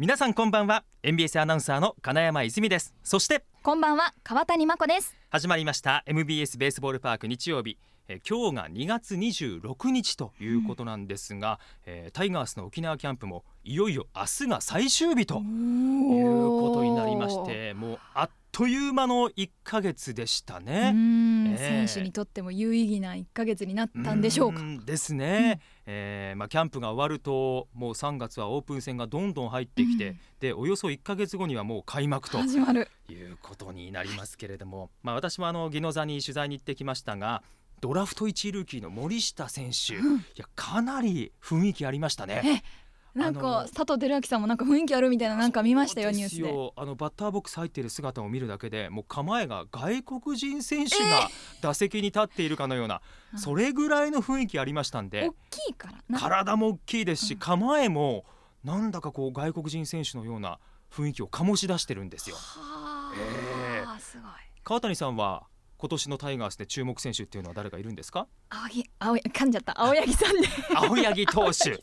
皆さんこんばんは。MBS アナウンサーの金山泉です。そしてこんばんは。川谷真子です。始まりました。MBS ベースボールパーク日曜日。えー今日が2月26日ということなんですが、えータイガースの沖縄キャンプもいよいよ明日が最終日ということになりましてもうあっという間の1ヶ月でしたうね。ん、ええ選手にとっても有意義な1ヶ月になったんでしょうか。ん。ですね、えーまあ、キャンプが終わるともう3月はオープン戦がどんどん入ってきて、うん。でおよそ1ヶ月後にはもう開幕と始まる。いうことになりますけれども、まあ、私もあの宜野座に取材に行ってきましたがドラフト1位ルーキーの森下選手、いやかなり雰囲気ありましたね。なんか佐藤輝明さんもなんか雰囲気あるみたいななんか見ましたよニュースで。よあのバッターボックス入っている姿を見るだけでもう構えが外国人選手が打席に立っているかのような、うん。それぐらいの雰囲気ありましたんで大きいからな。体も大きいですし、うん。構えもなんだかこう外国人選手のような雰囲気を醸し出してるんですよ。はえあ、すごい。川谷さんは今年のタイガースで注目選手っていうのは誰がいるんですか？青柳青柳噛んじゃった。青柳さんで。青柳投手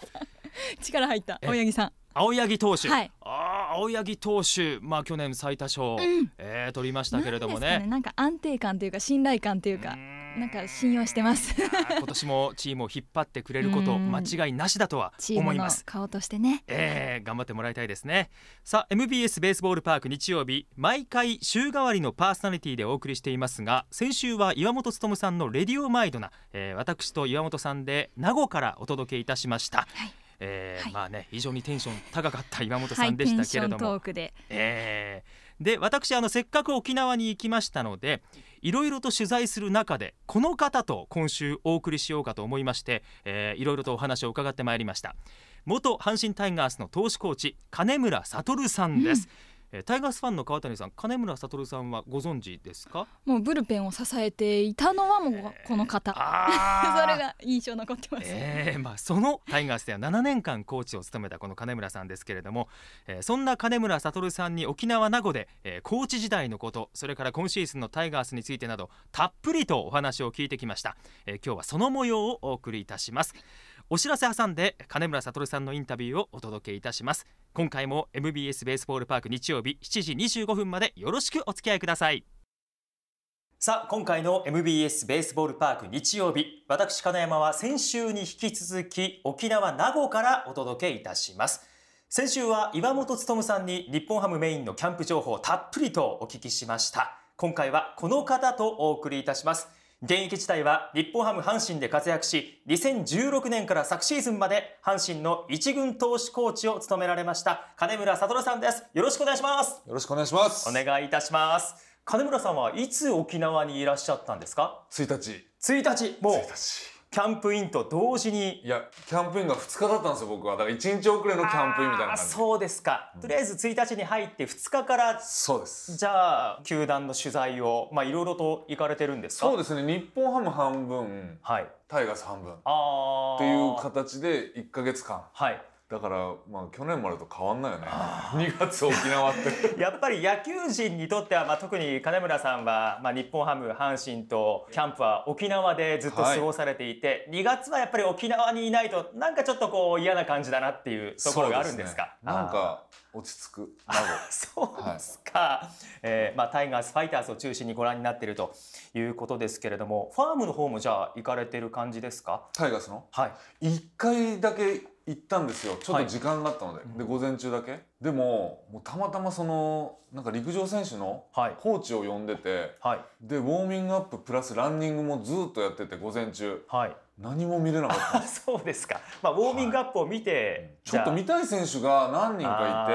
力入った。え。青柳さん。青柳投手、はい。あー青柳投手。まあ去年最多勝、うん。えー取りましたけれどもね。なんですかなんか安定感というか信頼感というかなんか信用してます。今年もチームを引っ張ってくれることうん。間違いなしだとは思います。顔としてね。えー、頑張ってもらいたいですね。さあ MBS ベースボールパーク日曜日毎回週替わりのパーソナリティでお送りしていますが先週は岩本勉さんのレディオマイドな、えー私と岩本さんで名護からお届けいたしました、はいえーはい。まあね非常にテンション高かった岩本はいさんでしたテンションけれども、トークで。えー。で私あのせっかく沖縄に行きましたのでいろいろと取材する中でこの方と今週お送りしようかと思いまして、えーいろいろとお話を伺ってまいりました。元阪神タイガースの投手コーチ金村悟さんです、えータイガースファンの川谷さん金村悟さんはご存知ですか？もうブルペンを支えていたのはもうこの方、あー。それが印象残ってます、えーまあ、そのタイガースでは7年間コーチを務めたこの金村さんですけれども、えーそんな金村悟さんに沖縄名護で、えーコーチ時代のことそれから今シーズンのタイガースについてなどたっぷりとお話を聞いてきました、えー今日はその模様をお送りいたしますお知らせ挟んで金村悟さんのインタビューをお届けいたします。今回も MBS ベースボールパーク日曜日7時25分までよろしくお付き合いください。さあ今回の MBS ベースボールパーク日曜日私金山は先週に引き続き沖縄名護からお届けいたします。先週は岩本勉さんに日本ハムメインのキャンプ情報をたっぷりとお聞きしました。今回はこの方とお送りいたします。現役時代は日本ハム阪神で活躍し2016年から昨シーズンまで阪神の一軍投手コーチを務められました金村悟さんですよろしくお願いしますよろしくお願いします。お願いいたします金村さんはいつ沖縄にいらっしゃったんですか？1日。1日もう1日。キャンプインと同時に。いや、キャンプインが2日だったんですよ、僕は。だから1日遅れのキャンプインみたいな感じ。そうですか、とりあえず1日に入って2日からそうです。じゃあ球団の取材をまあいろいろと行かれてるんですか？そうですね、日本ハム半分、はい。タイガース半分。っああていう形で1ヶ月間。はいだから、まあ去年までと変わんないよね。2月沖縄って。やっぱり野球人にとっては、まあ、特に金村さんは、まあ、日本ハム阪神とキャンプは沖縄でずっと過ごされていて、2月はやっぱり沖縄にいないとなんかちょっとこう嫌な感じだなっていうところがあるんですか？そうね。なんか落ち着く。そうですか、えーまあ、タイガースファイターズを中心にご覧になっているということですけれどもファームの方もじゃあ行かれてる感じですか？タイガースの？はい。1回だけ行ったんですよ。ちょっはいと時間があったので、うん。で午前中だけ。でももうたまたまそのなんか陸上選手のはい。コーチを呼んでて。はい。でウォーミングアッププラスランニングもずっとやってて午前中。はい。何も見れなかった。そうですか、まあ、ウォーミングアップを見て、ちょっと見たい選手が何人か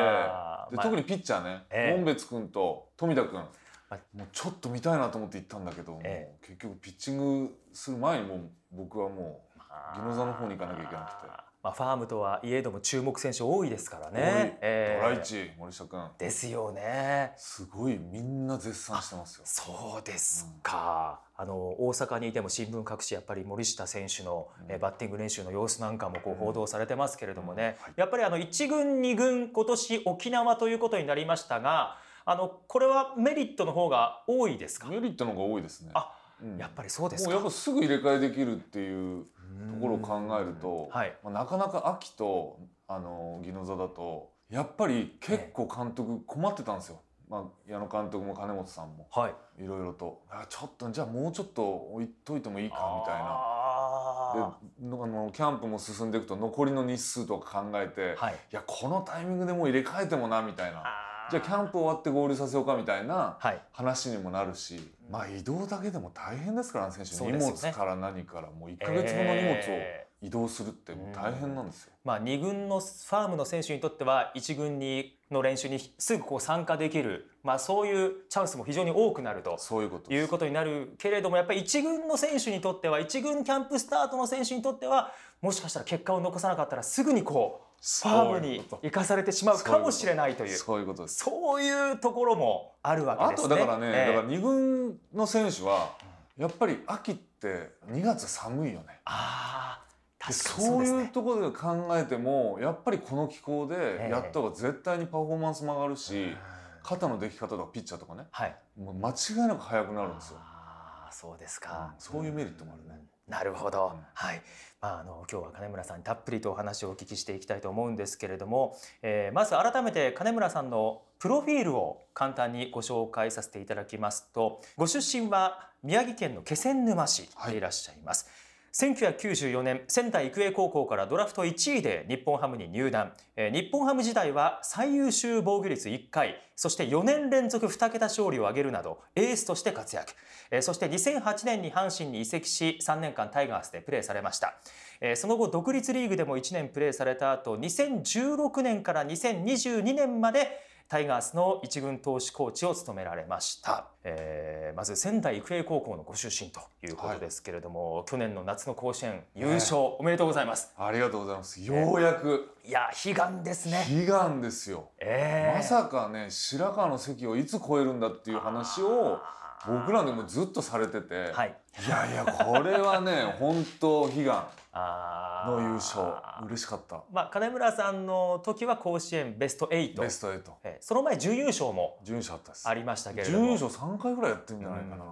いてで特にピッチャーね。ええ。門別君と富田君。はいもうちょっと見たいなと思って行ったんだけど、え結局ピッチングする前にもう僕はもう宜野座の方に行かなきゃいけなくて。まあ、ファームとはいえども注目選手多いですからね。えードライチ森下君ですよね。すごいみんな絶賛してますよ。そうですか、あの大阪にいても新聞各紙やっぱり森下選手の、うん。えバッティング練習の様子なんかもこううん。報道されてますけれどもね、はい。やっぱりあの1軍2軍今年沖縄ということになりましたがあのこれはメリットの方が多いですか、メリットの方が多いですね。あうん。やっぱりそうですもかうやっぱすぐ入れ替えできるっていうところを考えると、はい。まあ、なかなか秋とあの宜野座だとやっぱり結構監督困ってたんですよ、まあ、矢野監督も金本さんも。はい。いろいろと。あちょっとじゃあもうちょっと置いといてもいいかみたいな。あでのあのキャンプも進んでいくと残りの日数とか考えて、ーはい。いやこのタイミングでもう入れ替えてもなみたいな。あじゃあキャンプ終わって合流させようかみたいなはい。話にもなるし、まあ移動だけでも大変ですからね選手、ね。物から何からもう1か月分の荷物をえー。移動するって大変なんですよ。まあ、2軍のファームの選手にとっては1軍にの練習にすぐこう参加できる、まあ、そういうチャンスも非常に多くなるとそういうこということになるけれどもやっぱり1軍の選手にとっては1軍キャンプスタートの選手にとってはもしかしたら結果を残さなかったらすぐにこうファームに生かされてしまうかもしれないというそういうことです。そういうところもあるわけあですね。とだからね、ええだから2軍の選手はやっぱり秋って2月寒いよね。ああで確かにそいうそうう。ところで考えてもやっぱりこの気候でええやった方が絶対にパフォーマンスも上がるし、肩の出来方とかピッチャーとかねはい。もう間違いなく速くなるんですよ。ああそうですうんか。そういうメリットもあるね。なるほど、うんはい、まあ、あの今日は金村さんにたっぷりとお話をお聞きしていきたいと思うんですけれども、えーまず改めて金村さんのプロフィールを簡単にご紹介させていただきますとご出身は宮城県の気仙沼市でいらっしゃいます。1994年仙台育英高校からドラフト1位で日本ハムに入団、えー日本ハム時代は最優秀防御率1回そして4年連続2桁勝利を挙げるなどエースとして活躍。えーそして2008年に阪神に移籍し3年間タイガースでプレーされました。えーその後独立リーグでも1年プレーされた後2016年から2022年までタイガースの一軍投手コーチを務められました、えーまず仙台育英高校のご出身ということですけれども、去年の夏の甲子園優勝、おめでとうございます。ありがとうございます。ようやく。いや悲願ですね、悲願ですよ。えー。まさかね白川の関をいつ超えるんだっていう話を僕らでもずっとされてて、はい。いやいやこれはね 本当悲願の優勝。嬉しかった。まあ、金村さんの時は甲子園ベスト8ベスト8えーその前準優勝も準優勝あったです。ありましたけれども。準優勝3回ぐらいやってるんじゃないかな。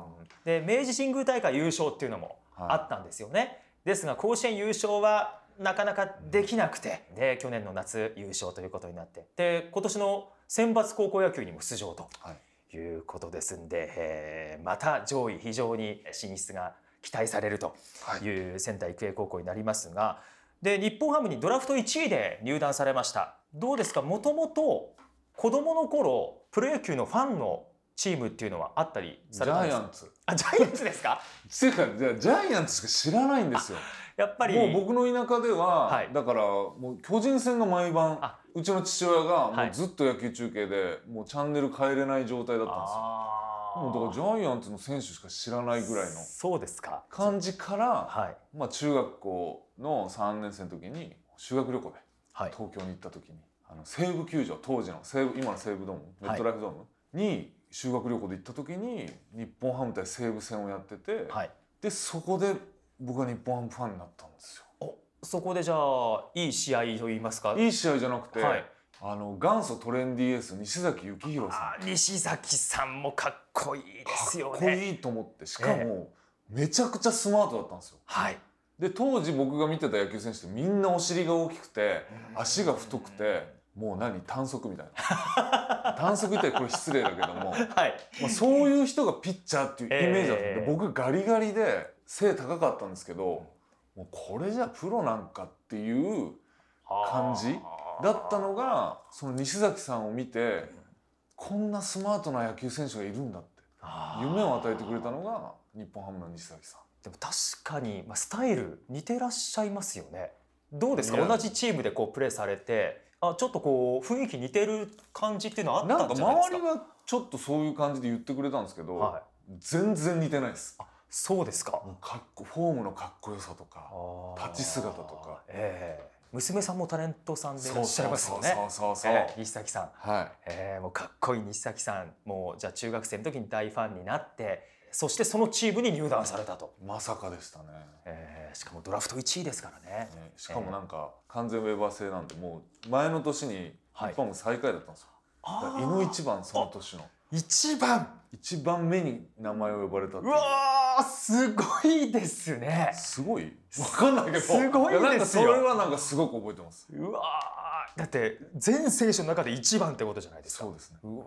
で明治神宮大会優勝っていうのもはい。あったんですよね、ですが甲子園優勝はなかなかできなくてで去年の夏優勝ということになって。で今年の選抜高校野球にも出場と。はいいうことですんで、えーまた上位非常に進出が期待されるとはい。いう仙台育英高校になりますがで日本ハムにドラフト1位で入団されました。どうですか？もともと子供の頃プロ野球のファンのチームっていうのはあったりジャイアンツ。あジャイアンツですか？っていうかじゃあジャイアンツしか知らないんですよ。やっぱりもう僕の田舎では、はい。だからもう巨人戦が毎晩あうちの父親がもはい。うずっと野球中継でもうチャンネル変えれない状態だったんですよ。もうだからジャイアンツの選手しか知らないぐらいのそうですか。感じから、はい。まあ、中学校の3年生の時に修学旅行ではい。東京に行った時にあの西武球場当時の西武今の西武ドームメットライフドームに修学旅行で行った時に日本ハム対西武戦をやってて、はい。でそこで僕は日本ハムファンになったんですよ。おそこでじゃあいい試合と言いますか？いい試合じゃなくて、はい。あの元祖トレンディエース西崎幸宏さあ西崎さんもかっこいいですよんかっねこいいと思ってしかも、えめちゃくちゃスマートだったんですよ。はい。で当時僕が見てた野球選手ってみんなお尻が大きくて足が太くてもう何短足みたいな。短足ってこれ失礼だけども、はい。まあ、そういう人がピッチャーっていうイメージだったんで、ええ。僕ガリガリで背高かったんですけどもうこれじゃプロなんかっていう感じだったのがその西崎さんを見てこんなスマートな野球選手がいるんだって夢を与えてくれたのが日本ハムの西崎さん。でも確かに、まあ、スタイル似てらっしゃいますよね。どうですか？同じチームでこうプレーされてあちょっとこう雰囲気似てる感じっていうのはあったなんかんじゃないですか？周りはちょっとそういう感じで言ってくれたんですけど、はい。全然似てないです。そうですか。もうかっこフォームのかっこよさとか立ち姿とか。ええ。娘さんもタレントさんでいらっしゃいますよね。そうそうそう西崎さん。はい。えー、もうかっこいい西崎さん。もうじゃあ中学生の時に大ファンになってそしてそのチームに入団されたと、まさかでしたね。えー、しかもドラフト1位ですからね。ねしかもなんか完全ウェーバー制なんでもう前の年に日本が最下位だったんですよ、だから井の一番その年の。一番。一番目に名前を呼ばれたう。わーすごいですね。すごい？わかんないけど。すごいですよ。やなんかそれはなんかすごく覚えてます。うわだって全選手の中で一番ってことじゃないですか。そうですね。うわ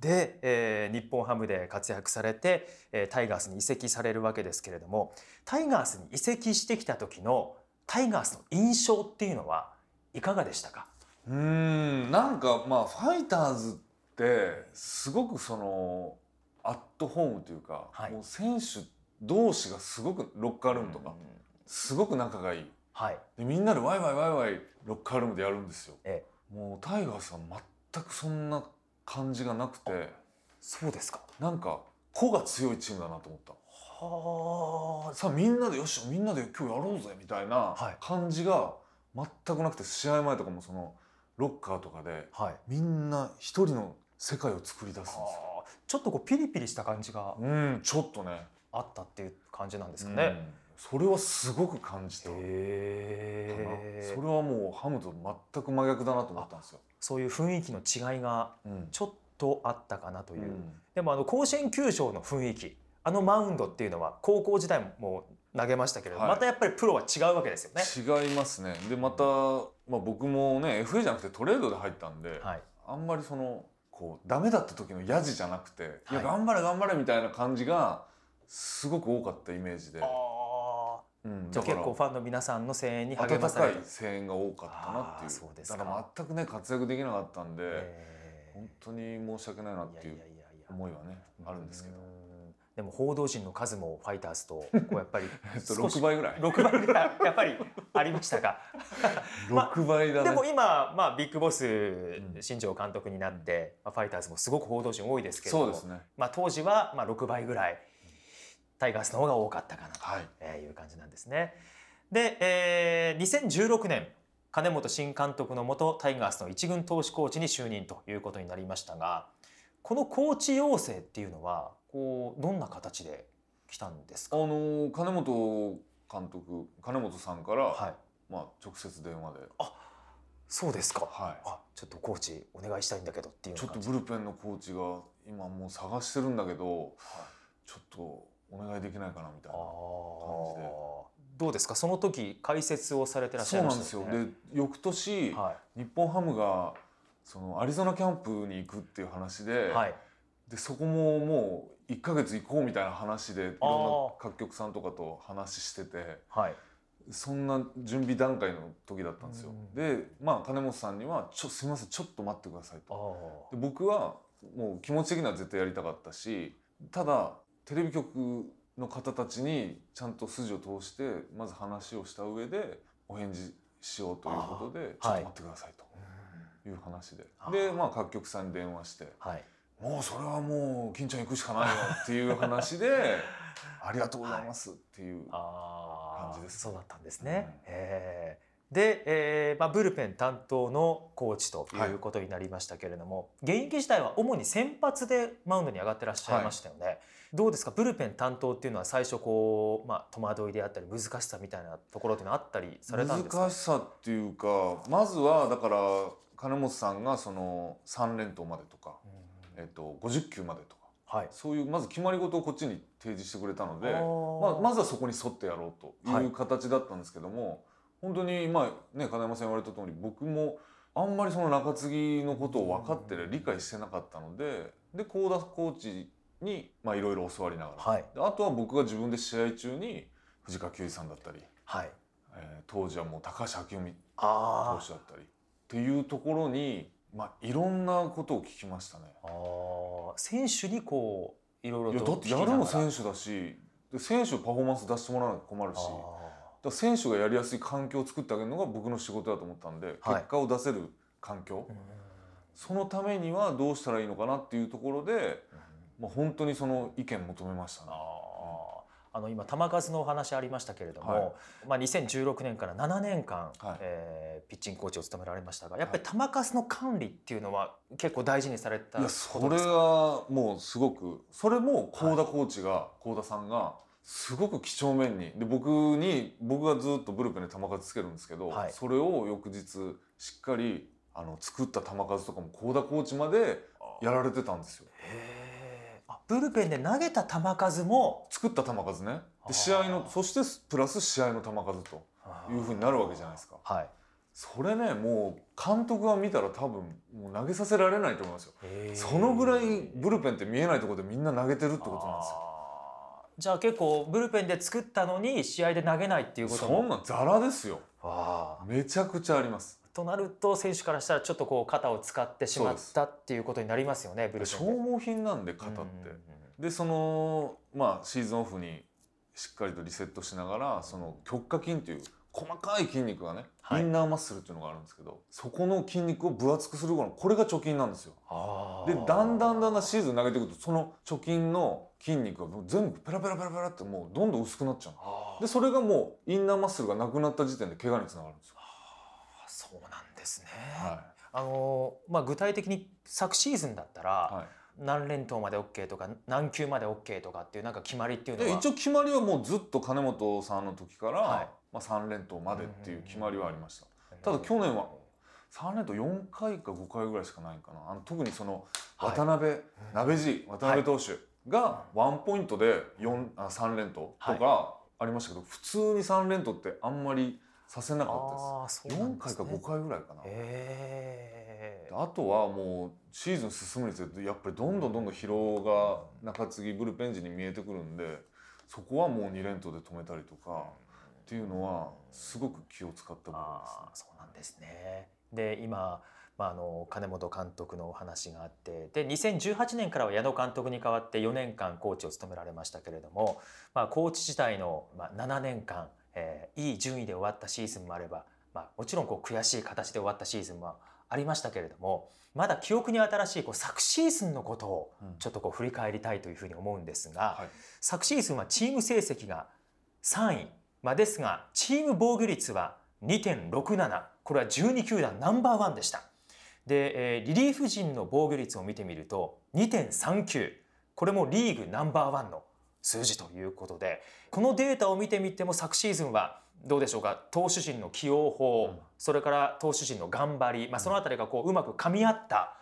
ー。で、えー日本ハムで活躍されて、えータイガースに移籍されるわけですけれどもタイガースに移籍してきた時のタイガースの印象っていうのはいかがでしたか？うーんなんかまあファイターズってすごくそのアットホームというか、はい。もう選手同士がすごくロッカールームとか、うんすごく仲がいい。はい。でみんなでワイワイワイワイロッカールームでやるんですよ。え。もうタイガースは全くそんな感じがなくてそうですか。なんか個が強いチームだなと思った。はあ。さあみんなでよしみんなで今日やろうぜみたいなはい。感じが全くなくて試合前とかもそのロッカーとかではい。みんな一人の世界を作り出すんですよ。ちょっとこうピリピリした感じがうん、ちょっとね。あったっていう感じなんですかうんね。それはすごく感じた。それはもうハムと全く真逆だなと思ったんですよ。そういう雰囲気の違いがうんちょっとあったかなという、うんでもあの甲子園球場の雰囲気あのマウンドっていうのは高校時代も投げましたけれど、はいまたやっぱりプロは違うわけですよね。違いますね。でまた、まあ、僕もね FA じゃなくてトレードで入ったんで、はい、あんまりそのこうダメだった時のヤジじゃなくて、い、やはい頑張れ頑張れみたいな感じがすごく多かったイメージで、うん、じゃあ結構ファンの皆さんの声援に励ま温かいされて、声援が多かったなっていう。そうですか。だから全くね活躍できなかったんで、えー。本当に申し訳ないなっていういやいやいやいや。思いはねあるんですけど。う、んでも報道陣の数もファイターズと こうやっぱりえっと少し6倍ぐらい。6倍ぐらいやっぱりありましたか。まあ6倍だね、でも今、まあ、ビッグボスん。新庄監督になって、まあ、ファイターズもすごく報道陣多いですけれどもそうですね。まあ、当時はまあ6倍ぐらいタイガースの方が多かったかなとはい。えーいう感じなんですね。で、えー2016年金本新監督のもとタイガースの一軍投手コーチに就任ということになりましたがこのコーチ養成っていうのはこうどんな形で来たんですあか、の金本監督金本さんから、はい、まあ、直接電話で、そうですか、はあちょっとコーチお願いしたいんだけどっていい、うちょっとブルペンのコーチが今もう探してるんだけどちょっとお願いできないかなみたいあなー。感じで。どうですか？その時解説をされてらっしゃいうまそなんですよ。したよね。で翌年、はい。日本ハムがそのアリゾナキャンプに行くっていう話で,、はい。でそこももう1ヶ月行こうみたいな話でいろんな各局さんとかと話しててはい。そんな準備段階の時だったんですよ。うん。でまあ金本さんにはちょ「すみませんちょっと待ってください」あと。ーで僕はもう気持ち的には絶対やりたかったしただテレビ局の方たちにちゃんと筋を通してまず話をした上でお返事しようということでちょっと待ってくださいとい。う話で、でまあ各局さんに電話してはい「もうそれはもう金ちゃん行くしかないよ」っていう話で「ありがとうございます」っていう、感じです。そうだったんですね。うん。えー。で、えーまあ、ブルペン担当のコーチということになりましたけれども、現役時代は主に先発でマウンドに上がってらっしゃいましたよね。どうですか？ブルペン担当っていうのは最初こう、まあ、戸惑いであったり難しさみたいなところっていうのはあったりされたんですか？難しさっていうかまずはだから金本さんがその3連投までとか、うんえっと、50球までとか。はい。そういうまず決まり事をこっちに提示してくれたので、あままずはそこに沿ってやろうとはいいう形だったんですけども、本当にまあね金山さん言われた通り僕もあんまりその中継ぎのことを分かってる理解してなかったのでで幸田コーチにまあいろいろ教わりながら、はい。であとは僕が自分で試合中に藤川球児さんだったり、はい。えー当時はもう高橋明臣あ投手だったりっていうところに、まあ、いろんなことを聞きましたね。ーあー選手にこういろいろといやだってやるの選手だしで選手パフォーマンス出してもらわないと困るしだ選手がやりやすい環境を作ってあげるのが僕の仕事だと思ったんで、はい。結果を出せる環境。そのためにはどうしたらいいのかなっていうところで、まあ、本当にその意見求めましたね。あーあの今球数のお話ありましたけれども、はい。まあ、2016年から7年間、はい。えーピッチングコーチを務められましたがやっぱり球数の管理っていうのは結構大事にされたいやことそれですか？はもうすごくそれも幸田コーチが幸田さんがすごく几帳面にで僕に僕がずっとブルペンで球数つけるんですけど、はい。それを翌日しっかりあの作った球数とかも幸田コーチまでやられてたんですよ。へー。あブルペンで投げた球数も作った球数ねで試合のそしてプラス試合の球数というふうになるわけじゃないですか。はいそれねもう監督が見たら多分もう投げさせられないと思いますよ。そのぐらいブルペンって見えないところでみんな投げてるってことなんですよ。じゃあ結構ブルペンで作ったのに試合で投げないっていうことそんなザラですよ。あめちゃくちゃあります。となると選手からしたらちょっとこう肩を使ってしまったっていうことになりますよね消耗品なんで肩って。でそのまあシーズンオフにしっかりとリセットしながらその極下筋っていう細かい筋肉がね、はい、インナーマッスルっていうのがあるんですけどそこの筋肉を分厚くするこれが貯金なんですよ。でだんだんだんだんシーズン投げていくとその貯金の筋肉が全部ペラペラペラペラってもうどんどん薄くなっちゃうでそれがもうインナーマッスルがなくなった時点で怪我につながるんですよ。そうなんですね、はい、あのまあ、具体的に昨シーズンだったら、はい。何連投まで OK とか何球まで OK とかっていうなんか決まりっていうのは。一応決まりはもうずっと金本さんの時から、はい、まあ、3連投までっていう決まりはありました。ただ去年は3連投4回か5回ぐらいしかないかな。あの特にその渡辺、はい、鍋地渡辺投手がワンポイントで4あ3連投とかありましたけど、普通に3連投ってあんまりさせなかったです。4回か5回ぐらいかな。あとはもうシーズン進むにつれてやっぱりどんどんどんどん疲労が中継ぎブルペン時に見えてくるんでそこはもう2連投で止めたりとかっていうのはすごく気を使った部分です、ね、そうなんですねで今まあ、あの金本監督のお話があってで2018年からは矢野監督に代わって4年間コーチを務められましたけれども、まあ、コーチ時代の7年間えー、いい順位で終わったシーズンもあれば、まあ、もちろんこう悔しい形で終わったシーズンもありましたけれどもまだ記憶に新しいこう昨シーズンのことをちょっとこう振り返りたいというふうに思うんですが、はい、昨シーズンはチーム成績が3位、まあ、ですがチーム防御率は2.67これは12球団ナンバーワンでした。で、えー、リリーフ陣の防御率を見てみると2.39これもリーグナンバーワンの数字ということでこのデータを見てみても昨シーズンはどうでしょうか？投手陣の起用法、うん、それから投手陣の頑張り、まあ、その辺りがこううまく噛み合った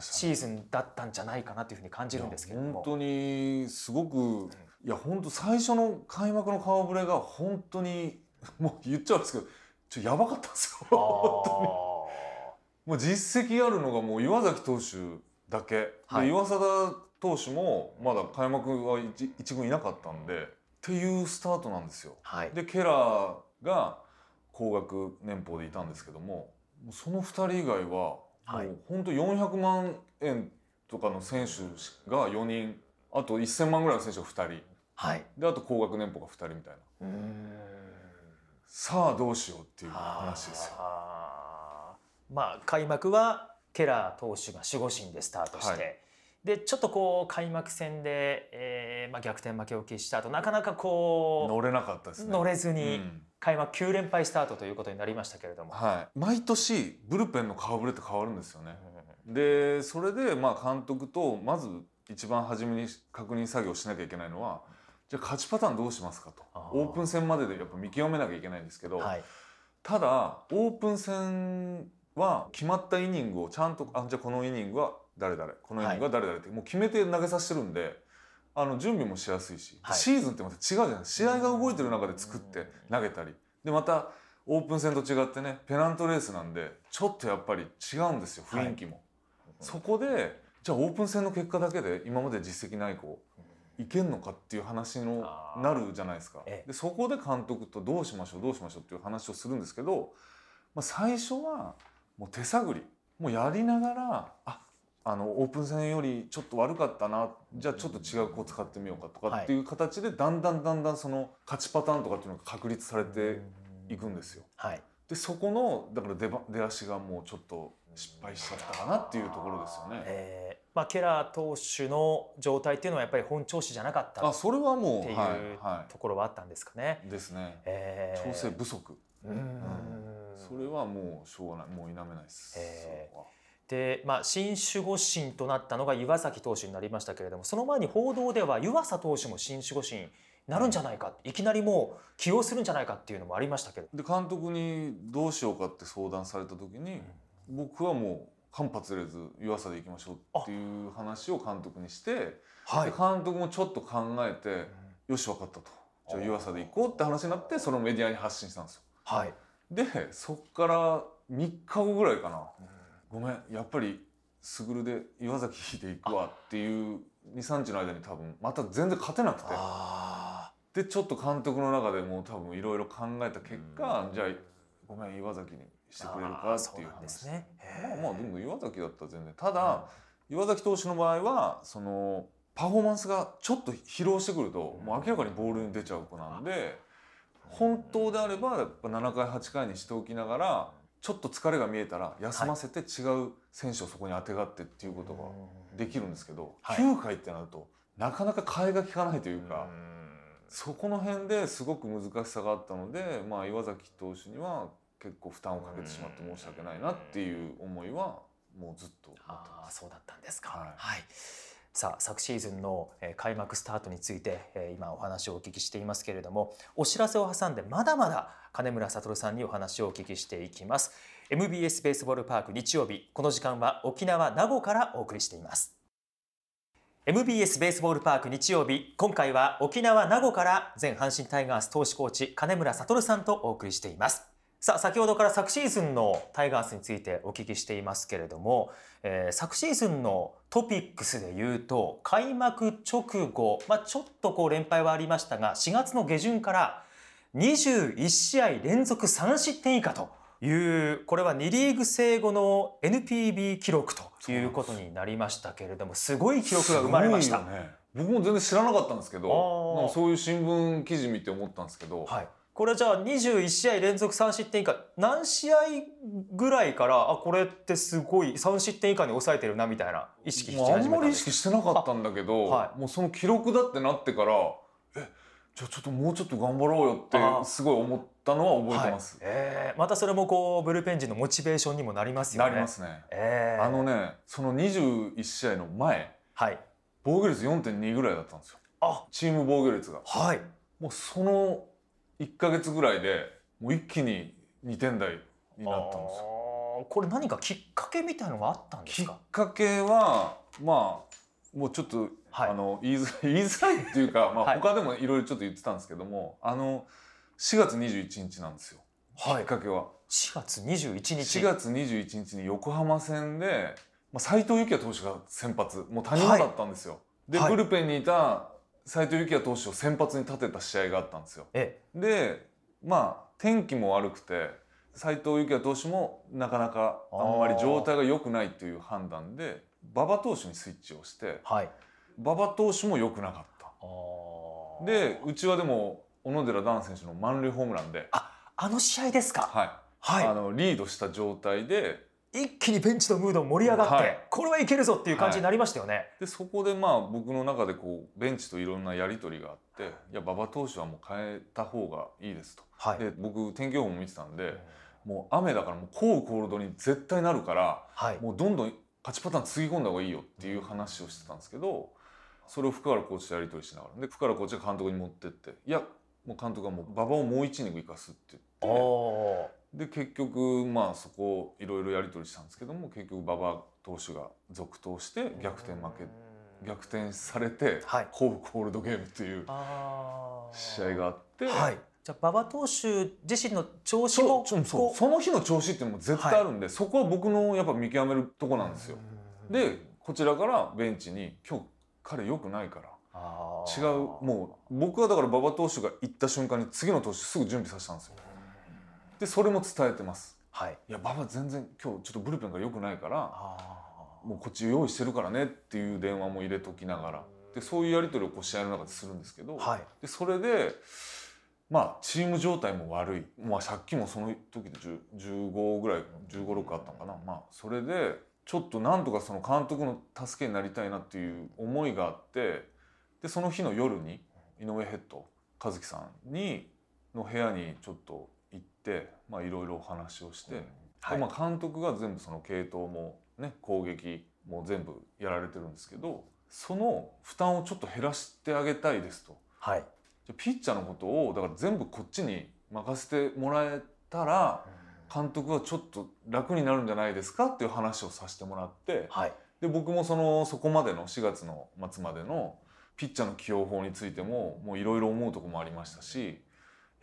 シーズンだったんじゃないかなというふうに感じるんですけども。本当にすごくいや本当最初の開幕の顔ぶれが本当にもう言っちゃうんですけどちょやばかったんですよ。本当に。もう実績あるのがもう岩崎投手だけ、はい、岩貞投手もまだ開幕は 1, 一軍いなかったんでっていうスタートなんですよ。はい、でケラーが高額年俸でいたんですけどもその2人以外はもう本当400万円とかの選手が4人あと1000万ぐらいの選手が2人、はい、であと高額年俸が2人みたいな。さあどうしようっていう話ですよ。まあ開幕はケラー投手が守護神でスタートして、はいでちょっとこう開幕戦で、えーまあ、逆転負けを喫した後なかなかこう乗れなかったですね。乗れずに、開幕9連敗スタートということになりましたけれども、はい、毎年ブルペンの顔ぶれって変わるんですよね。うん、でそれでまあ監督とまず一番初めに確認作業しなきゃいけないのはじゃあ勝ちパターンどうしますかと。オープン戦まででやっぱ見極めなきゃいけないんですけど、はい、ただオープン戦は決まったイニングをちゃんとあじゃあこのイニングは誰々このイニングは誰々ってもう決めて投げさせてるんであの準備もしやすいし、はい、シーズンってまた違うじゃない試合が動いてる中で作って投げたり。でまたオープン戦と違ってねペナントレースなんでちょっとやっぱり違うんですよ雰囲気も。はい、そこでじゃあオープン戦の結果だけで今まで実績ない子いけんのかっていう話のなるじゃないですか。でそこで監督とどうしましょうどうしましょうっていう話をするんですけど、まあ、最初はもう手探り。もうやりながらああのオープン戦よりちょっと悪かったなじゃあちょっと違う子を使ってみようかとかっていう形でだんだんだんだんその勝ちパターンとかっていうのが確立されていくんですよ。はい、でそこのだから出出足がもうちょっと失敗しちゃったかなっていうところですよね。えーまあ、ケラー投手の状態っていうのはやっぱり本調子じゃなかったあそれはもうっていうところはあったんですかね。ですね。えー、調整不足。うん、それはもうしょうがないもう否めないです。えーで、まあ、新守護神となったのが岩崎投手になりましたけれどもその前に報道では湯浅投手も新守護神になるんじゃないかいきなりもう起用するんじゃないかっていうのもありましたけど。で監督にどうしようかって相談された時に、うん、僕はもう間髪入れず湯浅でいきましょうっていう話を監督にして、はい、監督もちょっと考えて、うん、よし分かったと。じゃあ湯浅で行こうって話になってそのメディアに発信したんですよ。はい。でそっから3日後ぐらいかな、ごめんやっぱり卓で岩崎で行くわっていう23日の間に多分また全然勝てなくて。でちょっと監督の中でも多分いろいろ考えた結果、じゃあごめん岩崎にしてくれるかっていう話。ですね。まあまあでも岩崎だったら全然。ただ、岩崎投手の場合はそのパフォーマンスがちょっと疲労してくると、もう明らかにボールに出ちゃう子なんで本当であればやっぱ7回8回にしておきながらちょっと疲れが見えたら休ませて違う選手をそこにあてがってっていうことができるんですけど、はい9回ってなるとなかなか替えが利かないというか。そこの辺ですごく難しさがあったので、まあ、岩崎投手には結構負担をかけてしまって申し訳ないなっていう思いはもうずっとあそうだったんですか。はいはい。さあ昨シーズンのえ開幕スタートについて、え今お話をお聞きしていますけれどもお知らせを挟んでまだまだ金村悟さんにお話をお聞きしていきます。MBS ベースボールパーク日曜日この時間は沖縄名護からお送りしています。MBS ベースボールパーク日曜日今回は沖縄名護から前阪神タイガース投手コーチ金村悟さんとお送りしています。さあ先ほどから昨シーズンのタイガースについてお聞きしていますけれども、えー昨シーズンのトピックスで言うと開幕直後、まあ、ちょっとこう連敗はありましたが4月の下旬から21試合連続3失点以下というこれは2リーグ制後の NPB 記録ということになりましたけれどもすごい記録が生まれました。ね。僕も全然知らなかったんですけどそういう新聞記事見て思ったんですけど、はい、これじゃあ21試合連続3失点以下何試合ぐらいからあこれってすごい3失点以下に抑えてるなみたいな意識しまあ、あんまり意識してなかったんだけど、あはい。もうその記録だってなってからえじゃあちょっともうちょっと頑張ろうよってすごい思ったのは覚えてます。はい。えーまたそれもこうブルペン陣のモチベーションにもなりますよね。なりますね。えー。あのねその21試合の前はい。防御率4.2ぐらいだったんですよ。あ。チーム防御率が。はい。もうその1か月ぐらいでもう一気に2点台になったんですよ。これ何かきっかけみたいのがあったんできっすかかけはまあもうちょっと、はい。あの言いづらい 言いづらいっていうか、まあ、はい。他でもいろいろちょっと言ってたんですけども、あの4月21日なんですよ、はい。きっかけは。4月21日。4月21日に横浜戦で、まあ、斉藤幸也投手が先発。もう谷間だったんですよ、で、はい。ブルペンにいた斉藤幸也投手を先発に立てた試合があったんですよ。え。でまあ天気も悪くて斉藤幸也投手もなかなかあんまり状態が良くないという判断で馬場投手にスイッチをしてはい。馬場投手も良くなかった。でうちはでも小野寺段選手の満塁ホームランで、あの試合ですか。はい。はい。あのリードした状態で一気にベンチのムード盛り上がって、はいこれはいけるぞっていう感じになりましたよね。でそこでまあ僕の中でこうベンチといろんなやり取りがあっていや馬場投手はもう変えた方がいいですと。はい。で僕天気予報も見てたんでもう雨だからもう降雨コールドに絶対なるからはい。もうどんどん勝ちパターンつぎ込んだ方がいいよっていう話をしてたんですけどそれを福原コーチとやり取りしながらで福原コーチが監督に持ってっていやもう監督はもう馬場をもう一イニング生かすってお言っておで結局まあそこいろいろやり取りしたんですけども結局馬場投手が続投して逆転負け逆転されてはい降雨コールドゲームっていう試合があって。はい。じゃあ馬場投手自身の調子そもうそうその日の調子っていうのも絶対あるんで、そこは僕のやっぱ見極めるとこなんですよ。でこちらからベンチに「今日彼良くないから違うもう僕はだから馬場投手が行った瞬間に次の投手すぐ準備させたんですよ。でそれも伝えてます。はい。いや馬場全然今日ちょっとブルペンが良くないからあもうこっち用意してるからねっていう電話も入れときながらでそういうやり取りをこう試合の中でするんですけど、ーはい。でそれでまあチーム状態も悪い、まあ、借金もその時で10 15ぐらい1 5 6あったのかな、まあ、それでちょっとなんとかその監督の助けになりたいなっていう思いがあってでその日の夜に井上ヘッド和樹さんにの部屋にちょっとまあいろいろお話をして、はい。でまあ、監督が全部その系統もね攻撃も全部やられてるんですけどその負担をちょっと減らしてあげたいですと。はい。じゃあピッチャーのことをだから全部こっちに任せてもらえたら監督はちょっと楽になるんじゃないですかっていう話をさせてもらってはい。で僕もそのそこまでの4月の末までのピッチャーの起用法についてももういろいろ思うとこもありましたし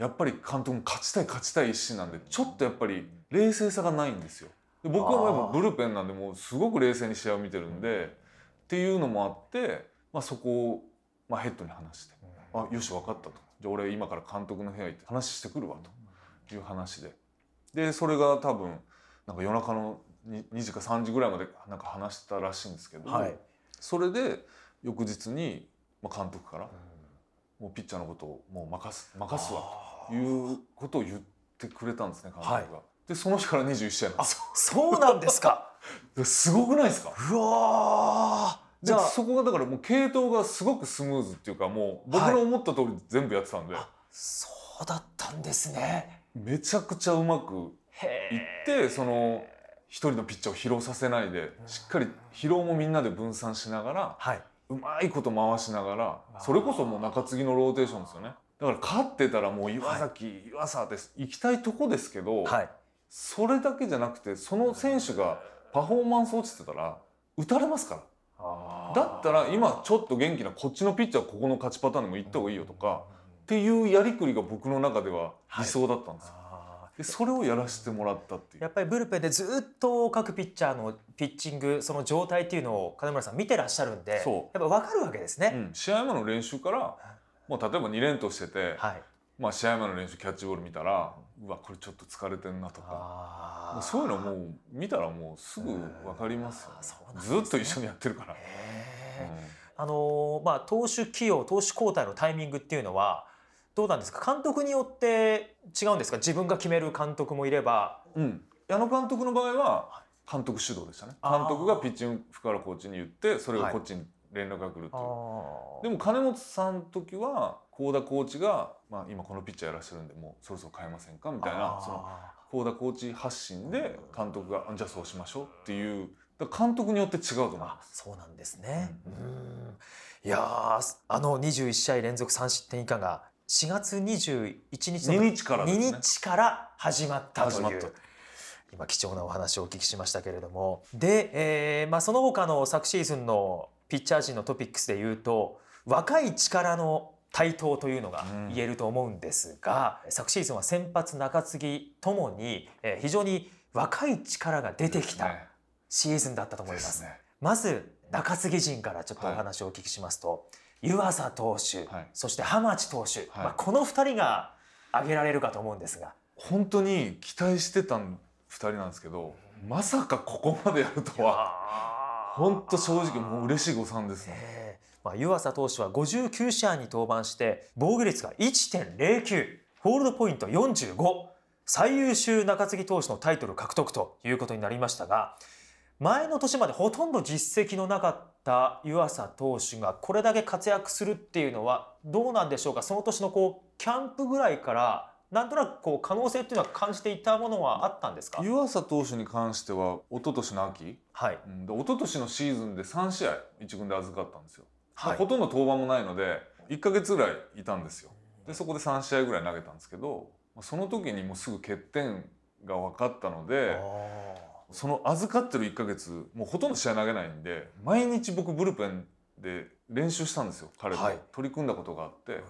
やっぱり監督も勝ちたい勝ちたい一心なんでちょっとやっぱり冷静さがないんですよ。で僕はやっぱブルペンなんでもうすごく冷静に試合を見てるんでっていうのもあって、まあ、そこを、まあ、ヘッドに話して「あよし分かった」と「じゃあ俺今から監督の部屋行って話してくるわ」と。いう話で。でそれが多分なんか夜中の 2, 2時か3時ぐらいまでなんか話したらしいんですけど、はい。それで翌日に、まあ、監督から「もうピッチャーのことをもう任す任すわ」ということを言ってくれたんですね監督が。はいでその日から21試合あそうなんですか？ですごくないですか？うわー。じゃあでそこがだからもう系統がすごくスムーズっていうかもう僕の思った通り全部やってたんで、あそうだったんですね。めちゃくちゃうまくへいってその一人のピッチャーを疲労させないでしっかり疲労もみんなで分散しながらはい。うまいこと回しながらそれこそもう中継ぎのローテーションですよねだから勝ってたらもう岩崎、岩佐です。行きたいとこですけど、はい。それだけじゃなくてその選手がパフォーマンス落ちてたら打たれますから。だったら今ちょっと元気なこっちのピッチャーここの勝ちパターンでも行った方がいいよとかっていうやりくりが僕の中では理想だったんですよ。あでそれをやらせてもらったっていう。ーやっぱりブルペンでずっと各ピッチャーのピッチングその状態っていうのを金村さん見てらっしゃるんでそう。やっぱ分かるわけですね、うん、試合前の練習からもう例えば2連投してて、はい。まあ、試合前の練習キャッチボール見たらうわこれちょっと疲れてんなとか。そういうのもう見たらもうすぐ分かりますよ、あーそうなんですずねっと一緒にやってるから。あのーまあ投手起用投手交代のタイミングっていうのはどうなんですか？監督によって違うんですか？自分が決める監督もいれば。うん、矢野監督の場合は監督主導でしたね。監督がピッチング福原コーチに言ってそれがこっちに連絡が来るっていう、でも金本さんの時は幸田コーチが、まあ、今このピッチャーやらしてるんでもうそろそろ変えませんかみたいなその幸田コーチ発信で監督があじゃあそうしましょうっていう監督によって違うと思いあます。そうなんですね。うん。いやーあの21試合連続3失点以下が4月21日の2日からね。2日から始まったという。始まった。今貴重なお話をお聞きしましたけれども。で、えーまあ、その他の昨シーズンのピッチャー陣のトピックスでいうと若い力の台頭というのがうん。言えると思うんですが、昨シーズンは先発中継ぎともに、えー非常に若い力が出てきたね。シーズンだったと思います。ですね。まず中継ぎ陣からちょっとお話をお聞きしますと、湯浅投手、はい。そして浜地投手、はい。まあ、この2人が挙げられるかと思うんですが。本当に期待してた2人なんですけどまさかここまでやるとは本当正直もう嬉しい誤算ですね。まあ、湯浅投手は59試合に登板して防御率が1.09ホールドポイント45最優秀中継ぎ投手のタイトル獲得ということになりましたが前の年までほとんど実績のなかった湯浅投手がこれだけ活躍するっていうのはどうなんでしょうか？その年のこうキャンプぐらいからなんとなくこう可能性っていうのは感じていたものはあったんですか？湯浅投手に関しては一昨年の秋、はい、うん、で一昨年のシーズンで3試合一軍で預かったんですよ、はい。ほとんど登板もないので1ヶ月ぐらいいたんですよ。でそこで3試合ぐらい投げたんですけどその時にもうすぐ欠点が分かったのでその預かってる1ヶ月もうほとんど試合投げないんで毎日僕ブルペンで練習したんですよ彼と。はい。取り組んだことがあって、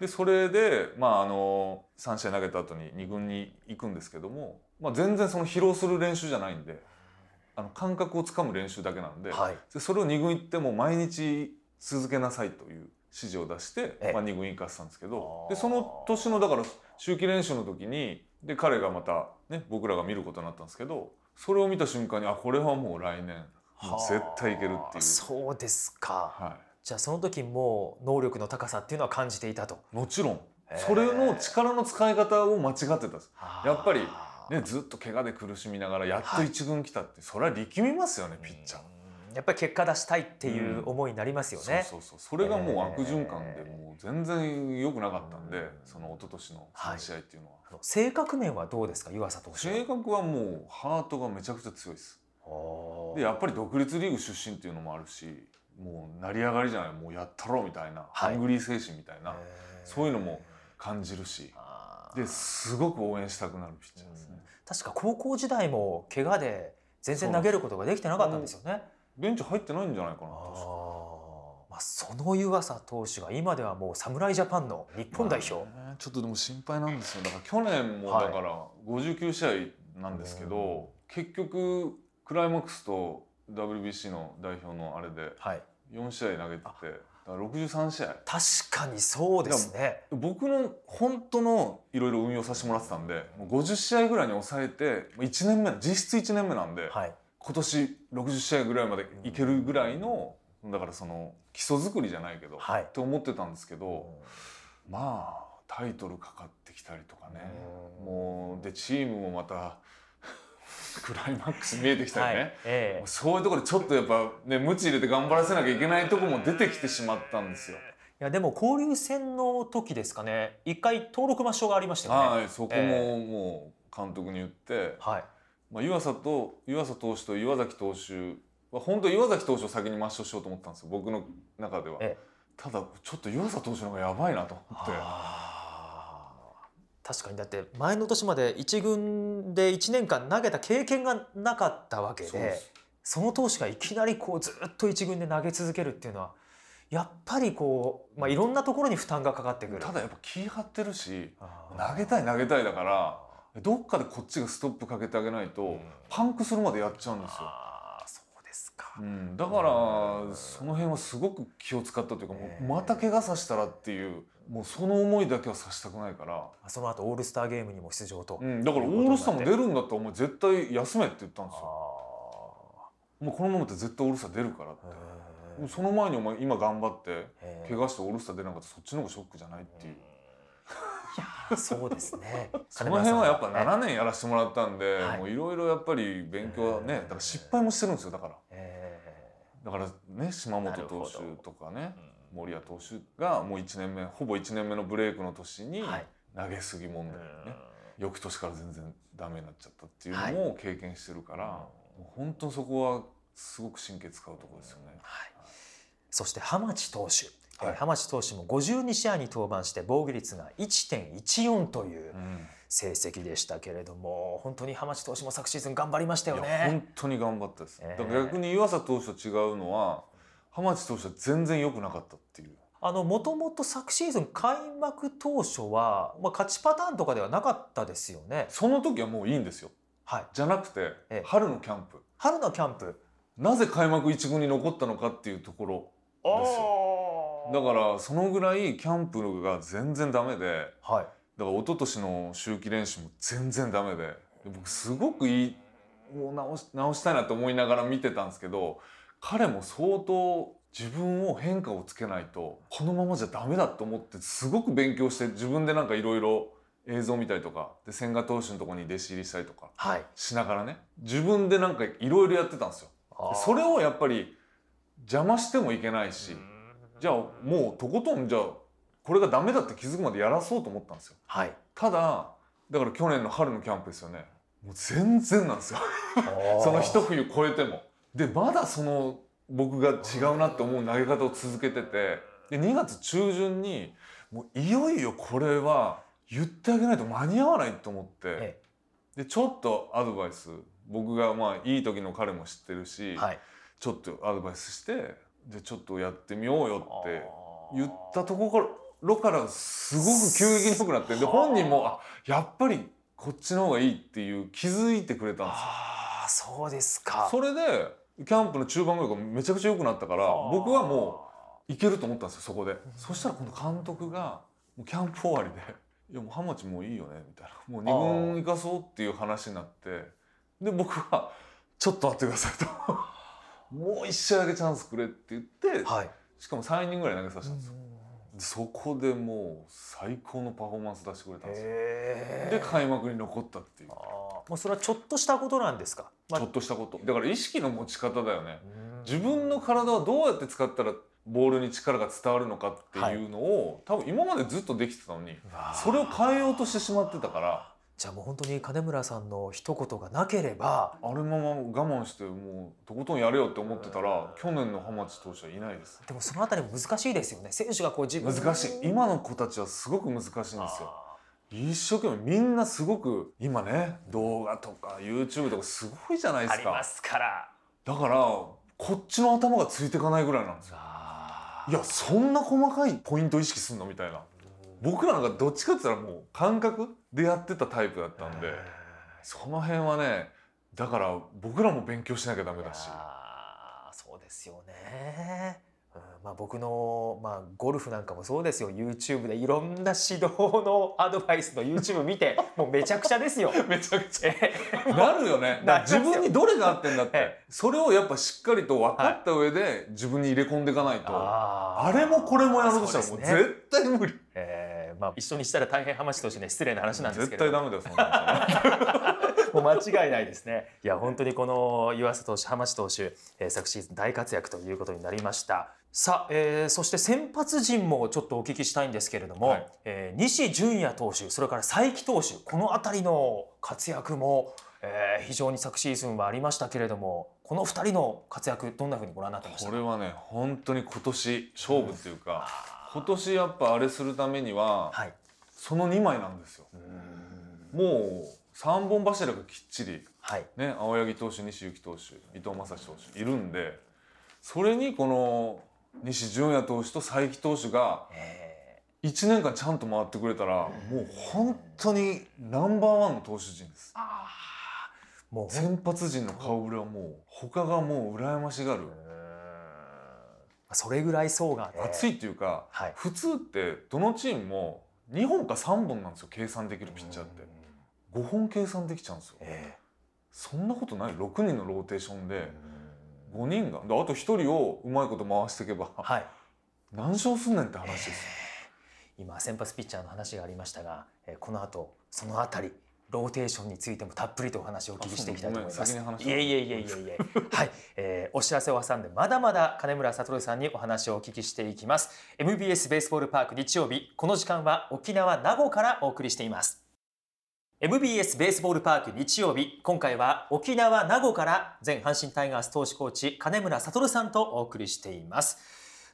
でそれでまああの3試合投げた後に2軍に行くんですけども、まあ、全然その疲労する練習じゃないんであの感覚をつかむ練習だけなんで,、はい。でそれを2軍行っても毎日続けなさいという指示を出して、ええ。まあ、2軍行かせたんですけどでその年のだから秋季練習の時にで彼がまた、ね、僕らが見ることになったんですけどそれを見た瞬間にあこれはもう来年絶対いけるっていう。そうですか、はじゃあその時もう能力の高さっていうのは感じていたと。い、もちろん。それの力の使い方を間違ってたんです、やっぱりね、ずっと怪我で苦しみながらやっと一軍来たって、それは力みますよねピッチャー。うん。やっぱり結果出したいっていう思いになりますよね。そうそうそう。それがもう悪循環でえー。もう全然良くなかったんで、うん。その一昨年のはい3試合っていうのは、あの性格面はどうですか湯浅投手性格はもうハートがめちゃくちゃ強いです。は。でやっぱり独立リーグ出身っていうのもあるしもう成り上がりじゃないもうやったろうみたいな、はい。ハングリー精神みたいなそういうのも感じるしですごく応援したくなるピッチャーですね、確か高校時代も怪我で全然投げることができてなかったんですよね。ベンチ入ってないんじゃないかなまあ、その湯浅投手が今ではもう侍ジャパンの日本代表、まあねちょっとでも心配なんですよ。だから去年もはい。だから59試合なんですけど、結局クライマックスと WBC の代表のあれではい、4試合投げててだから63試合。確かにそうですね。僕の本当のいろいろ運用させてもらってたんでもう50試合ぐらいに抑えて1年目実質1年目なんで、はい、今年60試合ぐらいまでいけるぐらいのだからその基礎作りじゃないけど、はい。って思ってたんですけどまあタイトルかかってきたりとかね。うん。もうでチームもまたクライマックス見えてきたりね、はい、ええそういうところでちょっとやっぱね無知入れて頑張らせなきゃいけないとこも出てきてしまったんですよ。いやでも交流戦の時ですかね一回登録抹消がありましたよね。はい、そこえももう監督に言って、はい、まあ、湯浅と湯浅投手と岩崎投手は本当岩崎投手を先に抹消しようと思ったんですよ僕の中では。えただちょっと湯浅投手の方がやばいなと思って。確かに。だって前の年まで一軍で1年間投げた経験がなかったわけでその投手がいきなりこうずっと一軍で投げ続けるっていうのはやっぱりこう、まあ、いろんなところに負担がかかってくる。ただやっぱ気張ってるし投げたい投げたいだからどっかでこっちがストップかけてあげないと、うん。パンクするまでやっちゃうんですよ。うですか。うん、だからその辺はすごく気を使ったというかもええうまた怪我させたらっていうもうその思いだけはさせたくないから、その後オールスターゲームにも出場と。うん、だからオールスターも出るんだったらお前絶対休めって言ったんですよ。もうこのままで絶対オールスター出るからって。その前にお前今頑張って怪我してオールスター出なかったらそっちの方がショックじゃないっていう。いやそうですね。その辺はやっぱ金村さん7年やらせてもらったんで、はいもういろいろやっぱり勉強はね、ええだから失敗もしてるんですよだから。えだからね島本投手とかねー森谷投手がもう1年目ほぼ1年目のブレイクの年にはい。投げすぎ問題ね、う翌年から全然ダメになっちゃったっていうのも経験してるから、うん。もう本当そこはすごく神経使うところですよね。はい、そして浜地投手、えーはい。浜地投手も52試合に登板して防御率が1.14といううん。成績でしたけれども本当に浜地投手も昨シーズン頑張りましたよね。本当に頑張ったです、ええ。だから逆に湯浅投手と違うのは浜地投手は全然良くなかったっていう。あのもともと昨シーズン開幕当初は、まあ、勝ちパターンとかではなかったですよね。その時はもういいんですよ。はい、じゃなくて、ええ。春のキャンプ。春のキャンプ。なぜ開幕一軍に残ったのかっていうところですよ。だからそのぐらいキャンプが全然ダメではい。だから一昨年の秋季練習も全然ダメでで僕すごくいいもう直し直したいなと思いながら見てたんですけど彼も相当自分を変化をつけないとこのままじゃダメだと思ってすごく勉強して自分でなんかいろいろ映像見たりとかで千賀投手のところに弟子入りしたりとかはい。しながらね自分でなんかいろいろやってたんですよ。でそれをやっぱり邪魔してもいけないしじゃあもうとことんじゃあこれがダメだって気づくまでやらそうと思ったんですよ。はい。ただだから去年の春のキャンプですよね。もう全然なんですよ。その一冬超えても。でまだその僕が違うなって思う投げ方を続けててで2月中旬にもういよいよこれは言ってあげないと間に合わないと思って、えでちょっとアドバイス僕がまあいい時の彼も知ってるし、はいちょっとアドバイスしてでちょっとやってみようよって言ったところからすごく急激に良くなってで本人もあやっぱりこっちの方がいいっていう気づいてくれたんですよ。ああそうですか。それでキャンプの中盤ぐらいがめちゃくちゃ良くなったから僕はもういけると思ったんですよそこで。そしたら今度監督がもうキャンプ終わりで「いやもう浜地もういいよね」みたいな「もう2軍行かそう」っていう話になってで僕は「ちょっと待ってください」と「もう一試合だけチャンスくれ」って言ってはい。しかも3イニングぐらい投げさせたんですよ。そこでもう最高のパフォーマンス出してくれたんですよ。へで開幕に残ったっていうもうそれはちょっとしたことなんですか？まあちょっとしたことだから意識の持ち方だよね。うん自分の体はどうやって使ったらボールに力が伝わるのかっていうのを、多分今までずっとできてたのにそれを変えようとしてしまってたからじゃあもう本当に金村さんの一言がなければあれまま我慢してもうとことんやれよって思ってたら去年の浜地投手はいないです。でもそのあたりも難しいですよね。選手がこう自分難しい。今の子たちはすごく難しいんですよ。あ一生懸命みんなすごく今ね動画とか YouTube とかすごいじゃないですか。りますから。だからこっちの頭がついていかないぐらいなんですよ。あいやそんな細かいポイント意識すんの？みたいな僕らなんかどっちかって言ったらもう感覚でやってたタイプだったんでその辺はねだから僕らも勉強しなきゃダメだし。そうですよね。うんまあ、僕の、まあ、ゴルフなんかもそうですよ。YouTube でいろんな指導のアドバイスの YouTube 見て もうめちゃくちゃですよ。めちゃくちゃ。えなるよね。自分にどれが合ってんだっえてそれをやっぱしっかりと分かった上で自分に入れ込んでいかないと。あー。あれもこれもやろうとしたらもう絶対無理。えーまあ、一緒にしたら大変浜地投手ね失礼な話なんですけれど。絶対ダメだよそんな もう間違いないですね。いや本当にこの湯浅投手浜地投手、えー昨シーズン大活躍ということになりました。さあ、えーそして先発陣もちょっとお聞きしたいんですけれども、はい。えー西純也投手それから佐伯投手この辺りの活躍も、えー非常に昨シーズンはありましたけれどもこの2人の活躍どんなふうにご覧になってましたか？これはね本当に今年勝負っていうか今年やっぱあれするためにははい。その2枚なんですよ。もう3本柱がきっちりはい。ね、青柳投手西幸投手伊藤将司投手いるんでそれにこの西純也投手と佐伯投手がえ。1年間ちゃんと回ってくれたらもう本当にナンバーワンの投手陣です。もう先発陣の顔ぶれはもう他がもう羨ましがるそれぐらい層が、ね、熱いっていうかはい。普通ってどのチームも2本か3本なんですよ計算できるピッチャーって。5本計算できちゃうんですよ。えそんなことない？6人のローテーションえで5人が。であと1人をうまいこと回していけばはい。何勝すんねんって話ですよ。今先発ピッチャーの話がありましたが、えーこの後そのあたりローテーションについてもたっぷりとお話をお聞きしていきたいと思います。いえいえいえいえいえ。はい、えーお知らせを挟んでまだまだ金村悟さんにお話をお聞きしていきます。MBS ベースボールパーク日曜日この時間は沖縄名護からお送りしています。MBS ベースボールパーク日曜日今回は沖縄名護から前阪神タイガース投手コーチ金村悟さんとお送りしています。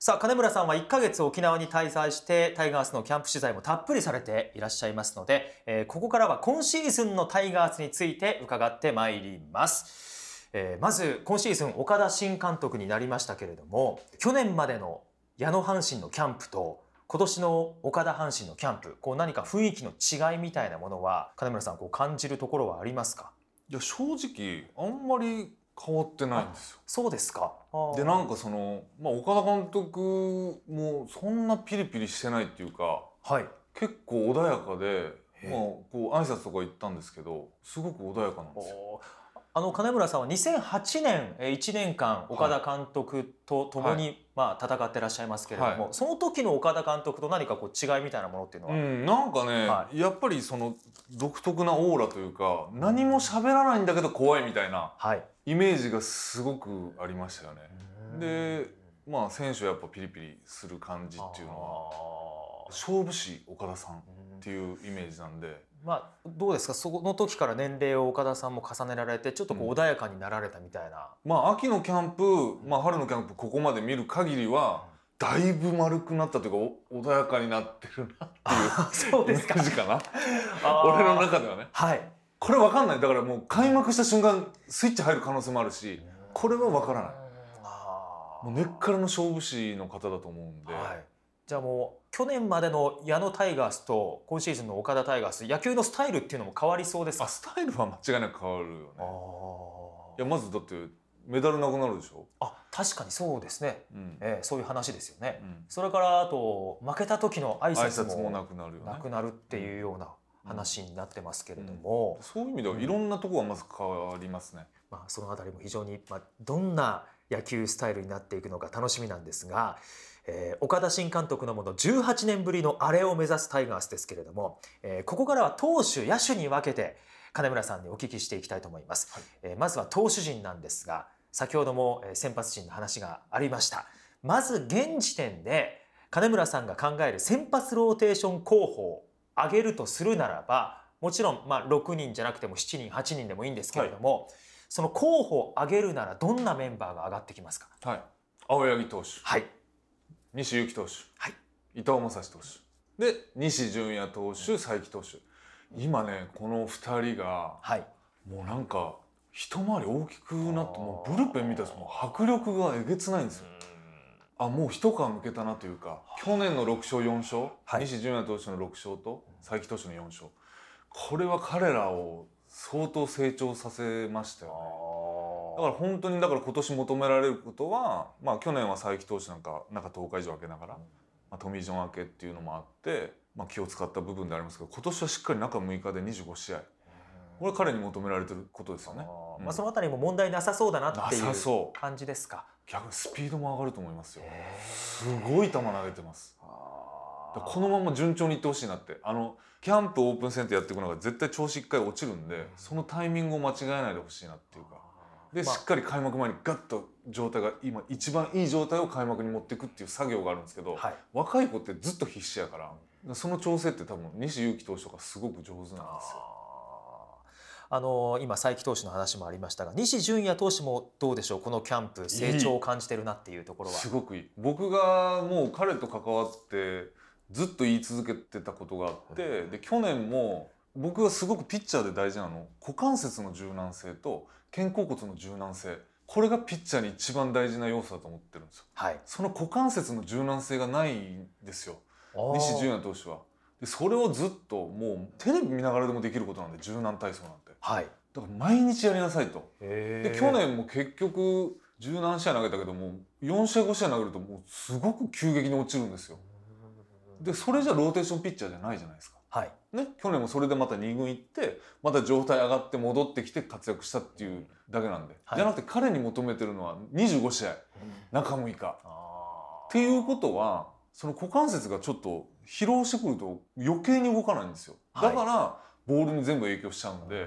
さあ金村さんは1ヶ月沖縄に滞在してタイガースのキャンプ取材もたっぷりされていらっしゃいますので、えーここからは今シーズンのタイガースについて伺ってまいります、えーまず今シーズン岡田新監督になりましたけれども去年までの矢野阪神のキャンプと今年の岡田阪神のキャンプこう何か雰囲気の違いみたいなものは金村さんこう感じるところはありますか？いや正直あんまり変わってないんですよ。そうですか。でなんかその、まあ、岡田監督もそんなピリピリしてないっていうかはい。結構穏やかで、まあ、こう挨拶とか行ったんですけどすごく穏やかなんですよ。あの金村さんは2008年えー1年間岡田監督と共に、まあ、戦ってらっしゃいますけれども、はい。その時の岡田監督と何かこう違いみたいなものっていうのは、うん、なんかね、はやっぱりその独特なオーラというか何も喋らないんだけど怖いみたいなはいイメージがすごくありましたよね。でまあ選手はやっぱピリピリする感じっていうのはは勝負師岡田さんっていうイメージなんで。まあどうですか？その時から年齢を岡田さんも重ねられてちょっとこううん。穏やかになられたみたいな、まあ秋のキャンプ、まあ、春のキャンプここまで見る限りはだいぶ丸くなったというかお穏やかになってるなっていうそうイメですか。ージかな。俺の中ではね。はいこれわかんない。だからもう開幕した瞬間スイッチ入る可能性もあるしこれはわからない。もう根っからの勝負師の方だと思うんで、はい、じゃあもう去年までの矢野タイガースと今シーズンの岡田タイガース野球のスタイルっていうのも変わりそうですか？あスタイルは間違いなく変わるよね。あいやまずだってメダルなくなるでしょ、あ確かにそうですね、うん。えーそういう話ですよね、うん。それからあと負けた時の挨挨拶もなくなるなくなるっていうような話になってますけれども、そういう意味ではいろんなところがまず変わりますね、まあ、そのあたりも非常に、まあ、どんな野球スタイルになっていくのか楽しみなんですが、えー岡田新監督のもの18年ぶりのアレを目指すタイガースですけれども、えーここからは投手野手に分けて金村さんにお聞きしていきたいと思います、はい。えーまずは投手陣なんですが先ほどもえー先発陣の話がありました。まず現時点で金村さんが考える先発ローテーション候補を挙げるとするならばもちろんまあ6人じゃなくても7人8人でもいいんですけれども、その候補を挙げるならどんなメンバーが上がってきますか？はい。青柳投手。はい。西幸投手、はい。伊藤将司投手。で西純也投手佐伯投手。今ねこの2人がはい。もうなんか一回り大きくなってもうブルペン見たらもう迫力がえげつないんですよあもう一皮むけたなというか去年の6勝4勝、はい。西純也投手の6勝と佐伯投手の4勝。これは彼らを相当成長させましたよね。だから本当にだから今年求められることは、まあ、去年は佐伯投手なんか中10日以上空けながら、まあ、トミー・ジョン明けっていうのもあって、まあ、気を使った部分でありますけど今年はしっかり中6日で25試合。これ彼に求められてることですよね。うん。まあ、そのあたりも問題なさそうだなっていう。感じですか。逆にスピードも上がると思いますよ。へすごい球投げてます。このまま順調にいってほしいなってあのキャンプオープン戦ってやっていくのが絶対調子一回落ちるんでそのタイミングを間違えないでほしいなっていうかで、まあしっかり開幕前にガッと状態が今一番いい状態を開幕に持っていくっていう作業があるんですけど、はい。若い子ってずっと必死やからその調整って多分西勇輝投手とかすごく上手なんですよ。あの今佐伯投手の話もありましたが西純也投手もどうでしょう？このキャンプ成長を感じてるなっていうところは。すごく。いい僕がもう彼と関わってずっと言い続けてたことがあってで去年も僕がすごくピッチャーで大事なの股関節の柔軟性と肩甲骨の柔軟性。これがピッチャーに一番大事な要素だと思ってるんですよ。はい。その股関節の柔軟性がないんですよ西純也投手は。でそれをずっともうテレビ見ながらでもできることなんで柔軟体操なんてはい。だから毎日やりなさいと。でで去年も結局十何試合投げたけども4試合5試合投げるともうすごく急激に落ちるんですよ。でそれじゃローテーションピッチャーじゃないじゃないですか。はい。ね、去年もそれでまた2軍行ってまた状態上がって戻ってきて活躍したっていうだけなんで、はい。じゃなくて彼に求めてるのは25試合中6日。っていうことはその股関節がちょっと疲労してくると余計に動かないんですよ。だから、ボールに全部影響しちゃうんで。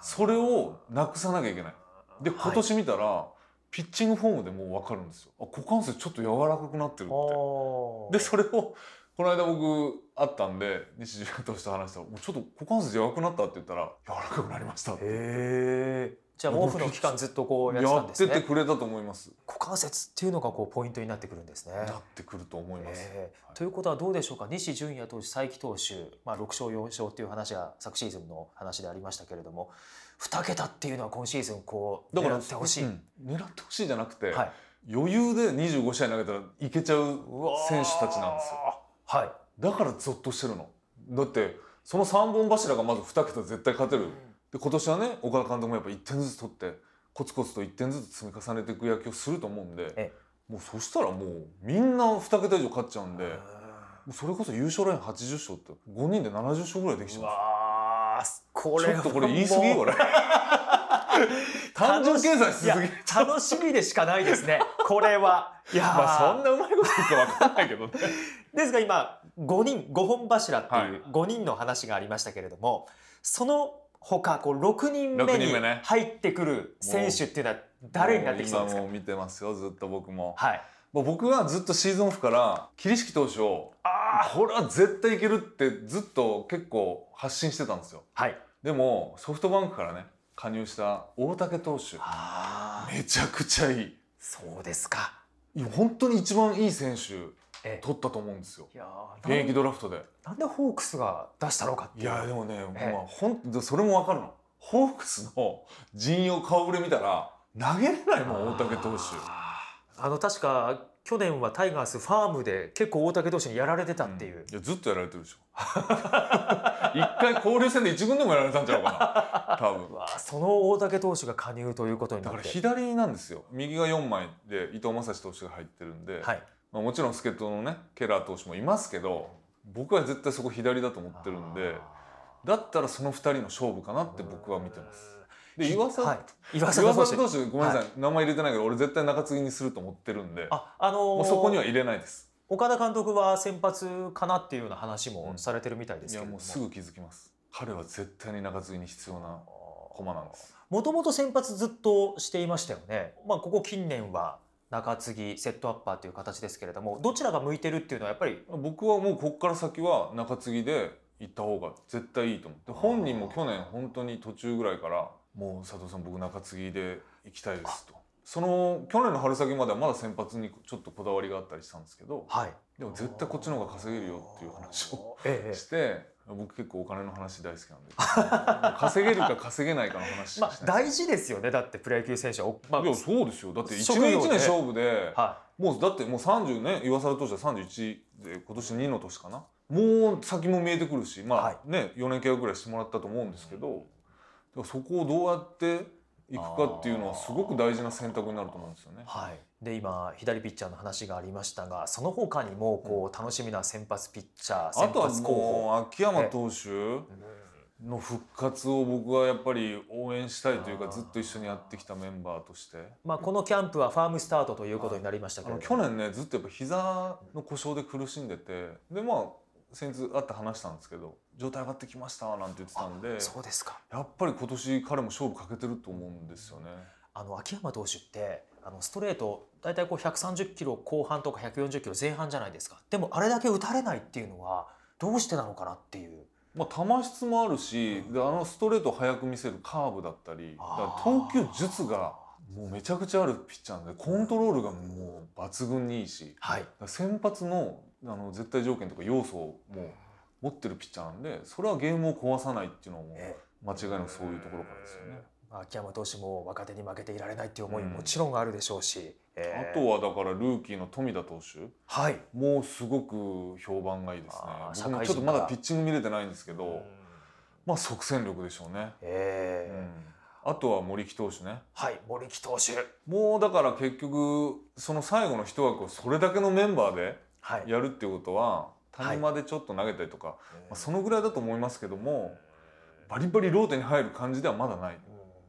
それをなくさなきゃいけない。で今年見たら、ピッチングフォームでもう分かるんですよ。あ股関節ちょっと柔らかくなってるって。でそれをこの間僕会ったんで西純也投手と話したら「もうちょっと股関節柔らかくなった」って言ったら「柔らかくなりました」ってへえじゃあ毛布の期間ずっとこうやってたやってんですねてくれたと思います。股関節っていうのがこうポイントになってくるんですねなってくると思います。えーということはどうでしょうか？西純也投手佐伯投手、まあ、6勝4勝っていう話が昨シーズンの話でありましたけれども2桁っていうのは今シーズンこう狙ってほしい、うん狙ってほしいじゃなくて、はい、余裕で25試合投げたらいけちゃう選手たちなんですよ。はいだからゾッとしてるの。だってその3本柱がまず2桁絶対勝てる。で今年はね岡田監督もやっぱ1点ずつ取ってコツコツと1点ずつ積み重ねていく野球をすると思うんでえもうそしたらもうみんな2桁以上勝っちゃうんでもうそれこそ優勝ライン80勝って5人で70勝ぐらいできちうゃう。んですよちょっとこれ言い過ぎこれ 単純計算しすぎ。楽しみでしかないですねこれは。いやー。まあそんなうまいこと言うか分かんないけどね。ですが今5人5本柱ってはい。いう5人の話がありましたけれども、その他こう6人目6に入ってくる選手っていうのは誰になってきそうですか？も今もう見てますよずっと僕も。はい。もう僕はずっとシーズンオフから桐敷投手をこれは絶対いけるってずっと結構発信してたんですよ。はい。でもソフトバンクからね加入した大竹投手。あー。めちゃくちゃいい。そうですか。いや本当に一番いい選手え取ったと思うんですよ。いやー現役ドラフトで。なんでホークスが出したのかっていやでもね、ええ。まあ、ほんそれも分かるのホークスの陣容顔ぶれ見たら投げれないもん大竹投手。あの確か去年はタイガースファームで結構大竹投手にやられてたっていう、いやずっとやられてるでしょ。一回交流戦で一軍でもやられたんちゃうかな。多分。その大竹投手が加入ということにだからなって左なんですよ。右が4枚で伊藤将司投手が入ってるんで、はいまあ、もちろん助っ人のねケラー投手もいますけど僕は絶対そこ左だと思ってるんでだったらその2人の勝負かなって僕は見てます。で岩佐、はい、岩佐岩投手佐投手ごめんなさい、は名前入れてないけど俺絶対中継ぎにすると思ってるんでああのーそこには入れないです。岡田監督は先発かなっていうような話もされてるみたいでいすけれどもやもうすぐ気づきます。彼は絶対に中継ぎに必要な駒なんです。もともと先発ずっとしていましたよね、まあ、ここ近年は中継ぎセットアッパーという形ですけれどもどちらが向いてるっていうのはやっぱり僕はもうここから先は中継ぎで行った方が絶対いいと思って本人も去年本当に途中ぐらいからもう佐藤さん僕中継ぎで行きたいですと。その去年の春先まではまだ先発にちょっとこだわりがあったりしたんですけどはい。でも絶対こっちの方が稼げるよっていう話をええ。して僕結構お金の話大好きなんで。稼げるか稼げないかの話まあ大事ですよね。だってプロ野球選手は、おまあいやそうですよ。だって一職業で年一年勝負ではもうだってもう30ね岩貞投手は31で今年2の年かな。もう先も見えてくるしまあ、はい。ね4年契約ぐらいしてもらったと思うんですけど、だからそこをどうやっていくかっていうのはすごく大事な選択になると思うんですよね。はい、で今左ピッチャーの話がありましたがその他にもこう楽しみな先発ピッチャーあとは先発候補。もう秋山投手の復活を僕はやっぱり応援したいというかずっと一緒にやってきたメンバーとして。まあ、このキャンプはファームスタートということになりましたけども。去年ねずっとやっぱ膝の故障で苦しんでて。でまあ先日会って話したんですけど状態上がってきましたなんて言ってたんでそうですか。やっぱり今年彼も勝負かけてると思うんですよね。あの秋山投手ってあのストレート大体こう130キロ後半とか140キロ前半じゃないですか。でもあれだけ打たれないっていうのはどうしてなのかなっていう。まあ、球質もあるし、であのストレートを速く見せるカーブだったり投球術がもうめちゃくちゃあるピッチャーなんでコントロールがもう抜群にいいしはい。先発のあの絶対条件とか要素をもう持ってるピッチャーなんでそれはゲームを壊さないっていうのもえ間違いなくそういうところからですよね。まあ秋山投手も若手に負けていられないっていう思いももちろんあるでしょうし、えーあとはだからルーキーの富田投手。はい。もうすごく評判がいいですね。僕もちょっとまだピッチング見れてないんですけど、まあ即戦力でしょうね、えーうん、あとは森木投手ね。はい森木投手。もうだから結局その最後の一枠をそれだけのメンバーではい。やるっていうことは谷間でちょっと投げたりとか、まあ、そのぐらいだと思いますけどもバリバリローテに入る感じではまだない、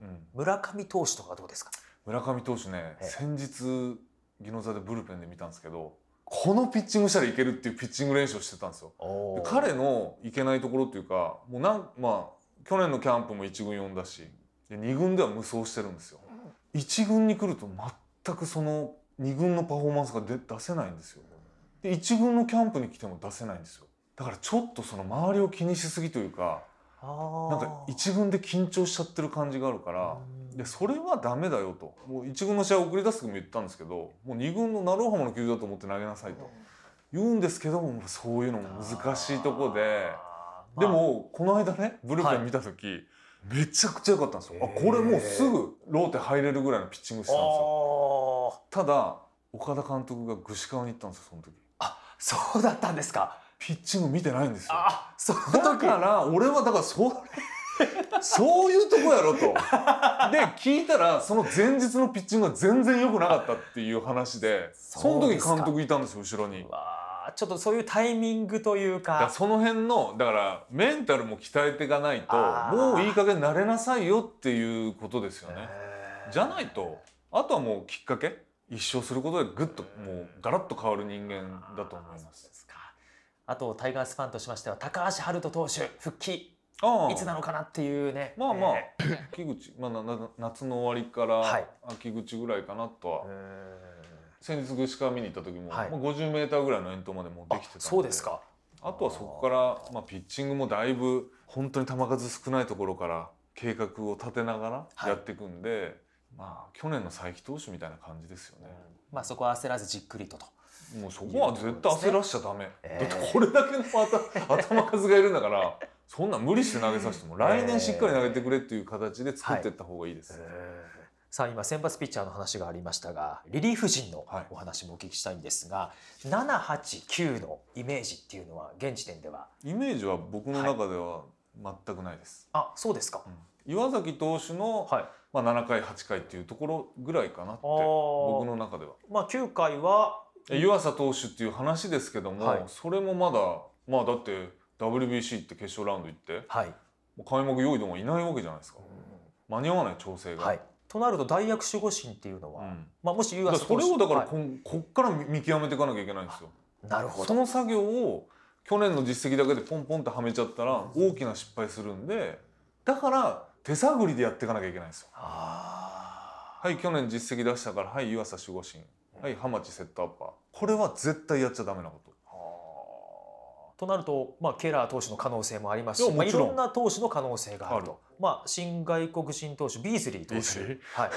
うん、村上投手とかどうですか？村上投手ねええ。先日宜野座でブルペンで見たんですけどこのピッチングしたらいけるっていうピッチング練習をしてたんですよ。で彼のいけないところっていうかもうなんまあ去年のキャンプも1軍呼んだしで2軍では無双してるんですよ。1軍に来ると全くその2軍のパフォーマンスが出出せないんですよ。で1軍のキャンプに来ても出せないんですよ。だからちょっとその周りを気にしすぎというかななんか1軍で緊張しちゃってる感じがあるからでそれはダメだよともう1軍の試合を送り出す時も言ったんですけどもう2軍の鳴尾浜の球場だと思って投げなさいと言うんですけどもそういうのも難しいとこででもこの間ねブルペン見た時、めちゃくちゃ良かったんですよ。あこれもうすぐローテ入れるぐらいのピッチングしてたんですよ。ただ岡田監督が串川に行ったんですよその時。あそうだったんですか？ピッチング見てないんですよ。あだ時から俺はだからそれ そういうとこやろと。で聞いたらその前日のピッチングが全然良くなかったっていう話でその時監督いたんですよ後ろに。うわーちょっとそういうタイミングというだかその辺のだからメンタルも鍛えていかないともういい加減慣れなさいよっていうことですよね。じゃないとあとはもうきっかけ？一生することでぐっともうガラッと変わる人間だと思いま。す。あとタイガースファンとしましては高橋遥人投手復帰。いつなのかなっていうね。まあまあ。え秋口、まあ、なな夏の終わりからはい。秋口ぐらいかなとは、ーう先日串川見に行った時も、はい。まあ、50メーターぐらいの遠投までもうできてたんで。そうですか。あとはそこから、まあ、ピッチングもだいぶ本当に球数少ないところから計画を立てながはい。らやっていくんで、まあ去年の佐伯投手みたいな感じですよね。まあそこは焦らずじっくりとと。もうそこは絶対焦らしちゃダメ、えーだってこれだけの頭 頭数がいるんだからそんな無理して投げさせても来年しっかり投げてくれっていう形で作っていった方がいいです、さあ今先発ピッチャーの話がありましたがリリーフ陣のはい。お話もお聞きしたいんですが、789のイメージっていうのは現時点では？イメージは僕の中では全くないです、あそうですか、うん。岩崎投手の、はいまあ、7回8回っていうところぐらいかなって僕の中では。まあ9回は湯浅投手っていう話ですけども、はい。それもまだまあだって WBC って決勝ラウンド行ってはい、もう開幕用意どもいないわけじゃないですか。間に合わない調整が、はい、となると大役守護神っていうのは、うん。まあ、もし湯浅投手それをだからはこん、こっから見極めていかなきゃいけないんですよ。いなるほど。その作業を去年の実績だけでポンポンとはめちゃったら大きな失敗するんでだから手探りでやっていかなきゃいけないんですよ。あはい去年実績出したからはい湯浅守護神。はい浜地セットアッパー。これは絶対やっちゃダメなこと。ー。となると、まあ、ケラー投手の可能性もありますしまあ、いろんな投手の可能性があると。まあ、新外国人投手ビーズリー投手、はい、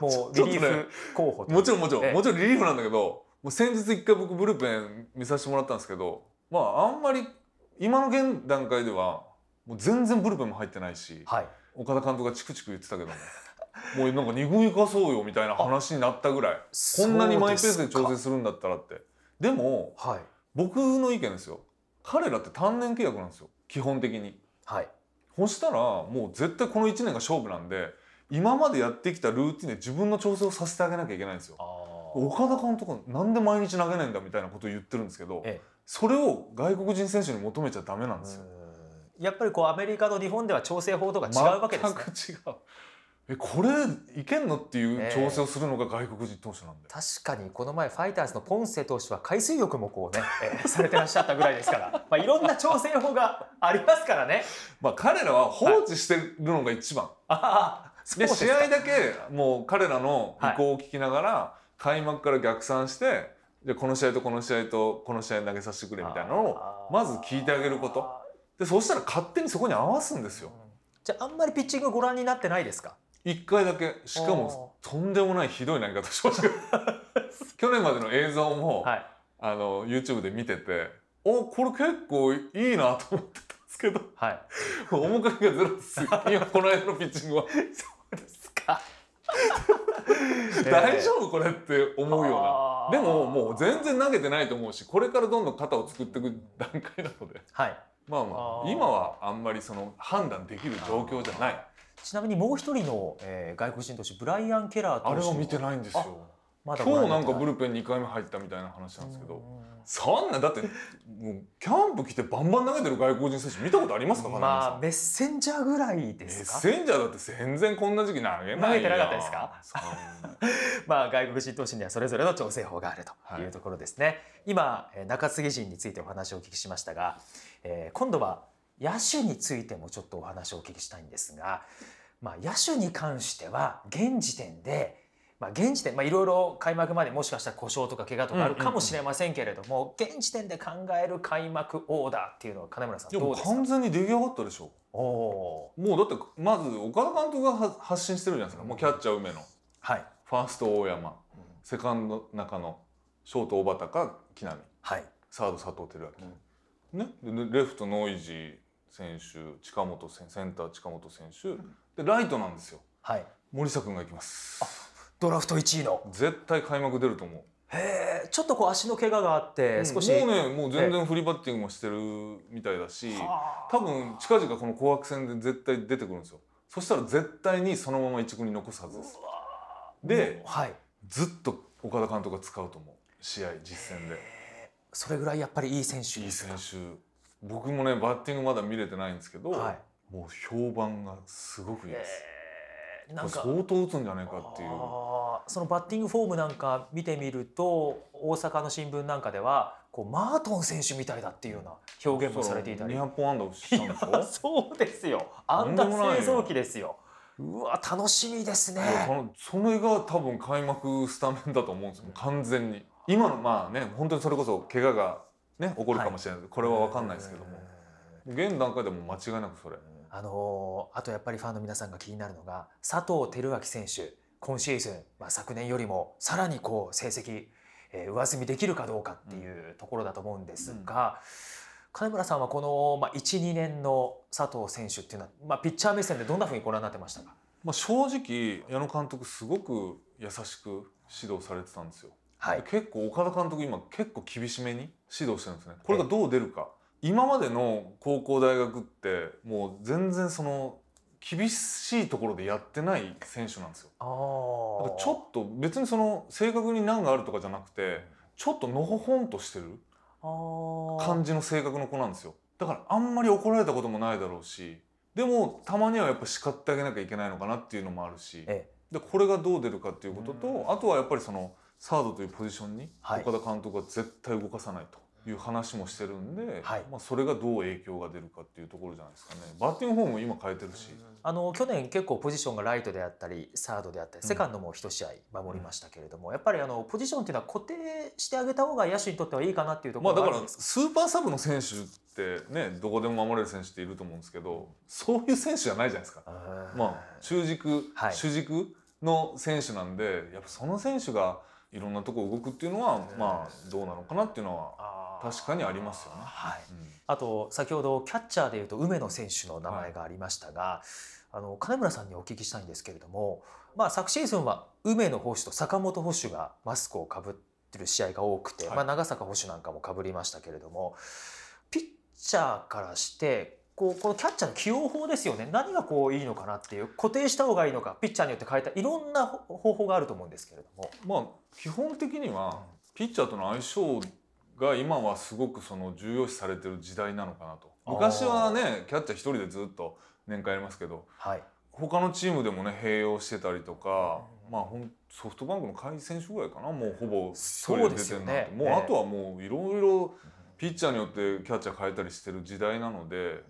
もう リリーフ候補という。もちろんもちろん、ええ。もちろんリリーフなんだけどもう先日一回僕ブルペン見させてもらったんですけどまああんまり今の現段階ではもう全然ブルペンも入ってないしはい、岡田監督がチクチク言ってたけども。もうなんか二軍行かそうよみたいな話になったぐらい。こんなにマイペースで調整するんだったらって。でもはい。僕の意見ですよ。彼らって単年契約なんですよ。基本的に。はい。そしたらもう絶対この1年が勝負なんで今までやってきたルーティンで自分の調整をさせてあげなきゃいけないんですよ。岡田監督はなんで毎日投げないんだみたいなことを言ってるんですけどえ。それを外国人選手に求めちゃダメなんですよやっぱりこうアメリカと日本では調整法とか違うわけですね。全く違う。えこれいけんのっていう調整をするのが外国人投手なんで、確かにこの前ファイターズのポンセ投手は海水浴もこうね、えー されてらっしゃったぐらいですから、まあ、いろんな調整法がありますからね。まあ彼らは放置してるのが一番、ああそうで試合だけもう彼らの意向を聞きながら、開幕から逆算してでこの試合とこの試合とこの試合投げさせてくれみたいなのをまず聞いてあげることでそしたら勝手にそこに合わすんですよ。じゃああんまりピッチングご覧になってないですか？一回だけ。しかもとんでもないひどい投げ方しました。よ 去年までの映像も、はい。あの YouTube で見てておこれ結構いいなと思ってたんですけど。はい。面影がゼロですよ。今この間のピッチングは。そうですか。大丈夫これって思うようあー。なでももう全然投げてないと思うしこれからどんどん肩を作っていく段階なので。はいまあまあ今はあんまりその判断できる状況じゃない。ちなみにもう一人の、えー外国人投手ブライアン・ケラー投手。あれは見てないんですよまだ今日なんかルブルペン2回目入ったみたいな話なんですけどそんなだってもうキャンプ来てバンバン投げてる外国人選手見たことありますかまあメッセンジャーぐらいメッですか？センジャーだって全然こんな時期投げないよ投げてなかったですか？まあ、外国人投手にはそれぞれの調整法があるとはい。いうところですね。今えー中継ぎ陣についてお話をお聞きしましたが、えー今度は野手についてもちょっとお話をお聞きしたいんですが、まあ、野手に関しては現時点で、まあ、現時点、まあ、いろいろ開幕までもしかしたら故障とか怪我とかあるかもしれませんけれども、現時点で考える開幕オーダーっていうのは金村さんどうですか？完全に出来上がったでしょ。おもうだってまず岡田監督がは発信してるじゃないですか、もうキャッチャー梅野。はい、ファースト大山。セカンド中野。ショート小畑か木浪。はい。サード佐藤輝明、ね、でレフトノイジー選手近本選センター近本選手、でライトなんですよ。はい、森下君が行きますドラフト1位の。絶対開幕出ると思う。へえちょっとこう足の怪我があって少し、もうねもう全然フリーバッティングもしてるみたいだしはあ多分近々この紅白戦で絶対出てくるんですよ。そしたら絶対にそのまま一軍に残すはずです。ではい。ずっと岡田監督が使うと思う試合実戦で。それぐらいやっぱりいい選手いい選か手。僕もねバッティングまだ見れてないんですけど、はい。もう評判がすごくいいです、えーなんか。相当打つんじゃないかっていう。そのバッティングフォームなんか見てみると大阪の新聞なんかではこうマートン選手みたいだっていうような表現もされていたり。200本安打したんでしょ？そうですよ。安打製造機ですよ。うわ楽しみですね。それが多分開幕スタメンだと思うんですよ。完全に。今のまあね本当にそれこそ怪我がね起こるかもしれないけど、これは分かんないですけども。現段階でも間違いなくそれあのーあとやっぱりファンの皆さんが気になるのが佐藤輝明選手今シーズン、まあ、昨年よりもさらにこう成績、えー上積みできるかどうかっていうところだと思うんですが、金村さんはこの、まあ、12年の佐藤選手っていうのは、まあ、ピッチャー目線でどんなふうにご覧になってましたか？まあ、正直矢野監督すごく優しく指導されてたんですよ、はい。結構岡田監督今結構厳しめに指導してるんですね。これがどう出るか今までの高校大学ってもう全然その厳しいところでやってない選手なんですよ。あだからちょっと別にその正確に難があるとかじゃなくてちょっとのほほんとしてると感じの性格の子なんですよ。だからあんまり怒られたこともないだろうしでもたまにはやっぱ叱ってあげなきゃいけないのかなっていうのもあるしえでこれがどう出るかっていうことうん。とあとはやっぱりそのサードというポジションにはい。岡田監督は絶対動かさないと。いう話もしてるんで、はい。まあ、それがどう影響が出るかっていうところじゃないですかね。バッティングフォームも今変えてるし、あの去年結構ポジションがライトであったりサードであったりセカンドも一試合守りましたけれども、やっぱりあのポジションっていうのは固定してあげた方が野手にとってはいいかなっていうとこまあだからスーパーサブの選手ってねどこでも守れる選手っていると思うんですけどそういう選手じゃないじゃないですか。まあ中軸、はい。主軸の選手なんでやっぱその選手がいろんなとこ動くっていうのはまあどうなのかなっていうのは確かにありますよね。はい、うん。あと先ほどキャッチャーでいうと梅野選手の名前がありましたが、あの金村さんにお聞きしたいんですけれどもまあ、昨シーズンは梅野捕手と坂本捕手がマスクをかぶってる試合が多くて、はい。まあ、長坂捕手なんかもかぶりましたけれどもピッチャーからしてこうこのキャッチャーの起用法ですよね。何がこういいのかなっていう固定した方がいいのかピッチャーによって変えたいろんな方法があると思うんですけれども。まあ基本的にはピッチャーとの相性が今はすごくその重要視されてる時代なのかなと。昔はねキャッチャー一人でずっと年間やりますけどはい、他のチームでもね併用してたりとか、うんまあほんソフトバンクの甲斐選手ぐらいかな。もうほぼ一そう人でですよ出てるなんて、もうあとはもういろいろピッチャーによってキャッチャー変えたりしてる時代なので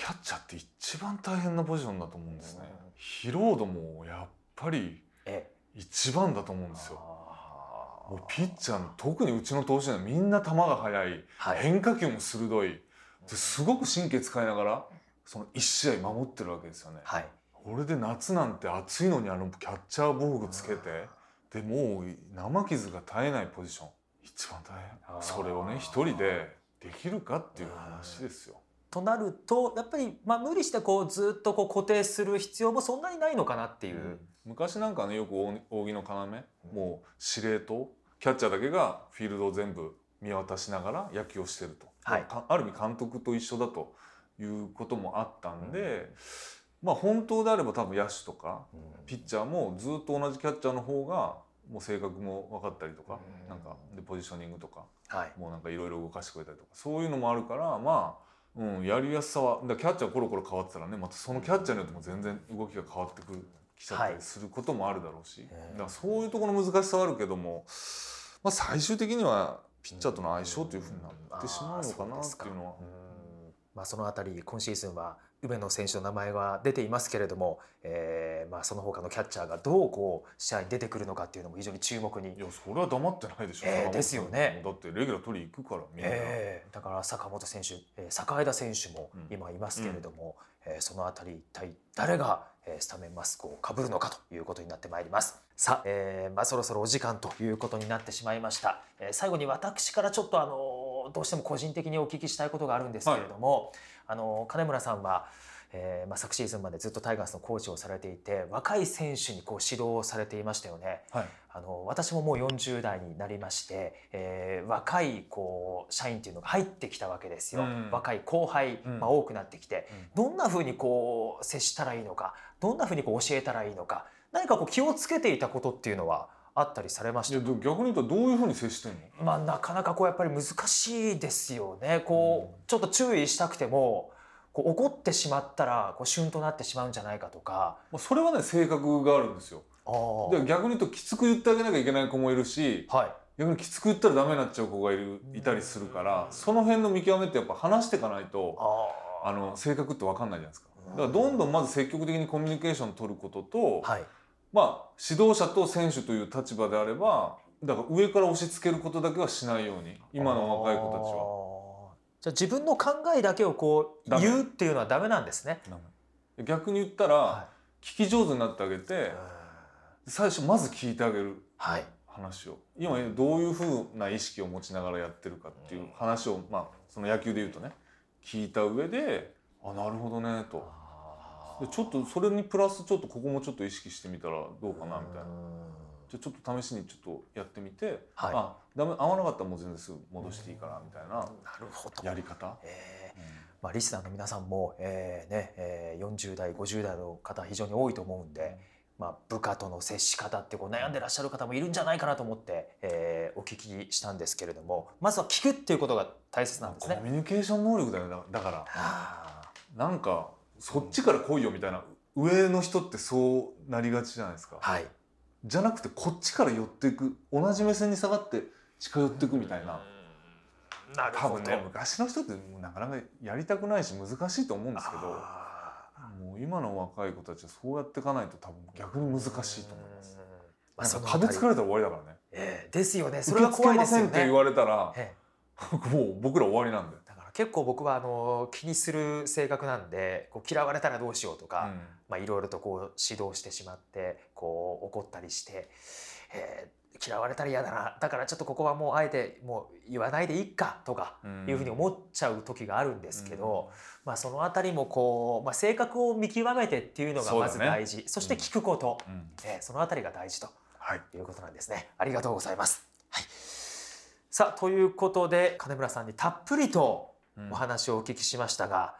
キャッチャーって一番大変なポジションだと思うんですね。疲労度もやっぱりえ。一番だと思うんですよ。もうピッチャーの特にうちの投手はみんな球が速い。はい。変化球も鋭い。ですごく神経使いながらその1試合守ってるわけですよね。はい。これで夏なんて暑いのにあのキャッチャー防具つけてでもう生傷が絶えないポジション。一番大変。それをね一人でできるかっていう話ですよ。となるとやっぱり、まあ、無理してこうずっとこう固定する必要もそんなにないのかなっていう。昔なんかねよく扇扇の要もう司令塔キャッチャーだけがフィールドを全部見渡しながら野球をしてると、はい。かある意味監督と一緒だということもあったんで、まあ本当であれば多分野手とかピッチャーもずっと同じキャッチャーの方がもう性格も分かったりとか、うん。なんかでポジショニングとかはい。もうなんかいろいろ動かしてくれたりとかそういうのもあるからまあ、うん、やりやすさはだキャッチャーコロコロ変わってたらねまたそのキャッチャーによっても全然動きが変わってくるきちゃったりすることもあるだろうし、うんだからそういうところの難しさはあるけども、まあ、最終的にはピッチャーとの相性というふうになってしまうのかなっていうのは。うん。まあ、そのあたり今シーズンは梅野選手の名前が出ていますけれども、えーまあ、その他のキャッチャーがどうこう試合に出てくるのかっていうのも非常に注目にい、やそれは黙ってないでしょ、えーですよね。だってレギュラー取り行くからみんな、えーだから坂本選手、えー坂枝選手もうん。今いますけれども、えーそのあたり一体誰が、えースタメンマスクをかぶるのかということになってまいります。さあ、えーまあ、そろそろお時間ということになってしまいました、えー最後に私からちょっとあのどうしても個人的にお聞きしたいことがあるんですけれども、あの金村さんはえーまあ、昨シーズンまでずっとタイガースのコーチをされていて若い選手にこう指導をされていましたよね。はい。あの私ももう40代になりまして、えー若いこう社員っていうのが入ってきたわけですよ、うん。若い後輩、うん。まあ、多くなってきて、どんなふうにこう接したらいいのかどんなふうにこう教えたらいいのか何かこう気をつけていたことっていうのは？あったりされました。逆に言うとどういうふうに接してんの？まあ、なかなかこうやっぱり難しいですよね。こう、ちょっと注意したくてもこう怒ってしまったらこう旬となってしまうんじゃないかとか。まあそれはね性格があるんですよ。で逆に言うときつく言ってあげなきゃいけない子もいるしはい。逆にきつく言ったらダメになっちゃう子がいるいたりするからその辺の見極めってやっぱ話していかないとああ。の性格って分かんないじゃないですか。だからどんどんまず積極的にコミュニケーション取ることと、はいまあ指導者と選手という立場であればだから上から押し付けることだけはしないように今の若い子たちは。はじゃあ自分の考えだけをこう言うっていうのはダメなんですね。逆に言ったら、は聞き上手になってあげて最初まず聞いてあげるはい。話を今どういうふうな意識を持ちながらやってるかっていう話を、まあその野球で言うとね聞いた上で「あなるほどね」と。でちょっとそれにプラスちょっとここもちょっと意識してみたらどうかなみたいな。じゃあちょっと試しにちょっとやってみて、はいあダメ合わなかったらもう全然すぐ戻していいからみたいななるほど。やり方？えーまあ、リスナーの皆さんも、えーねえー、40代50代の方非常に多いと思うんで、まあ、部下との接し方ってこう悩んでらっしゃる方もいるんじゃないかなと思って、えーお聞きしたんですけれどもまずは聞くっていうことが大切なんですね。コミュニケーション能力だよだだからあなんかそっちから来いよみたいな上の人ってそうなりがちじゃないですか。ーはいじゃなくてこっちから寄っていく同じ目線に下がって近寄っていくみたいな。なるほど多分ね昔の人ってなかなかやりたくないし難しいと思うんですけどあもう今の若い子たちはそうやっていかないと多分逆に難しいと思います。まあ、そのあたり作られたら終わりだからね。えーですよねそれが怖いでますせんって言よね。われたらえ もう僕ら終わりなんで。結構僕はあの気にする性格なんでこう嫌われたらどうしようとか、いろいろとこう指導してしまってこう怒ったりして、えー嫌われたら嫌だなだからちょっとここはもうあえてもう言わないでいいかとかいうふうに思っちゃう時があるんですけど、まあ、そのあたりもこう、まあ、性格を見極めてっていうのがまず大事。そ,、して聞くこと、うん。えーそのあたりが大事と。はい。いうことなんですね。ありがとうございます。はい、さあということで金村さんにたっぷりとお話をお聞きしましたが、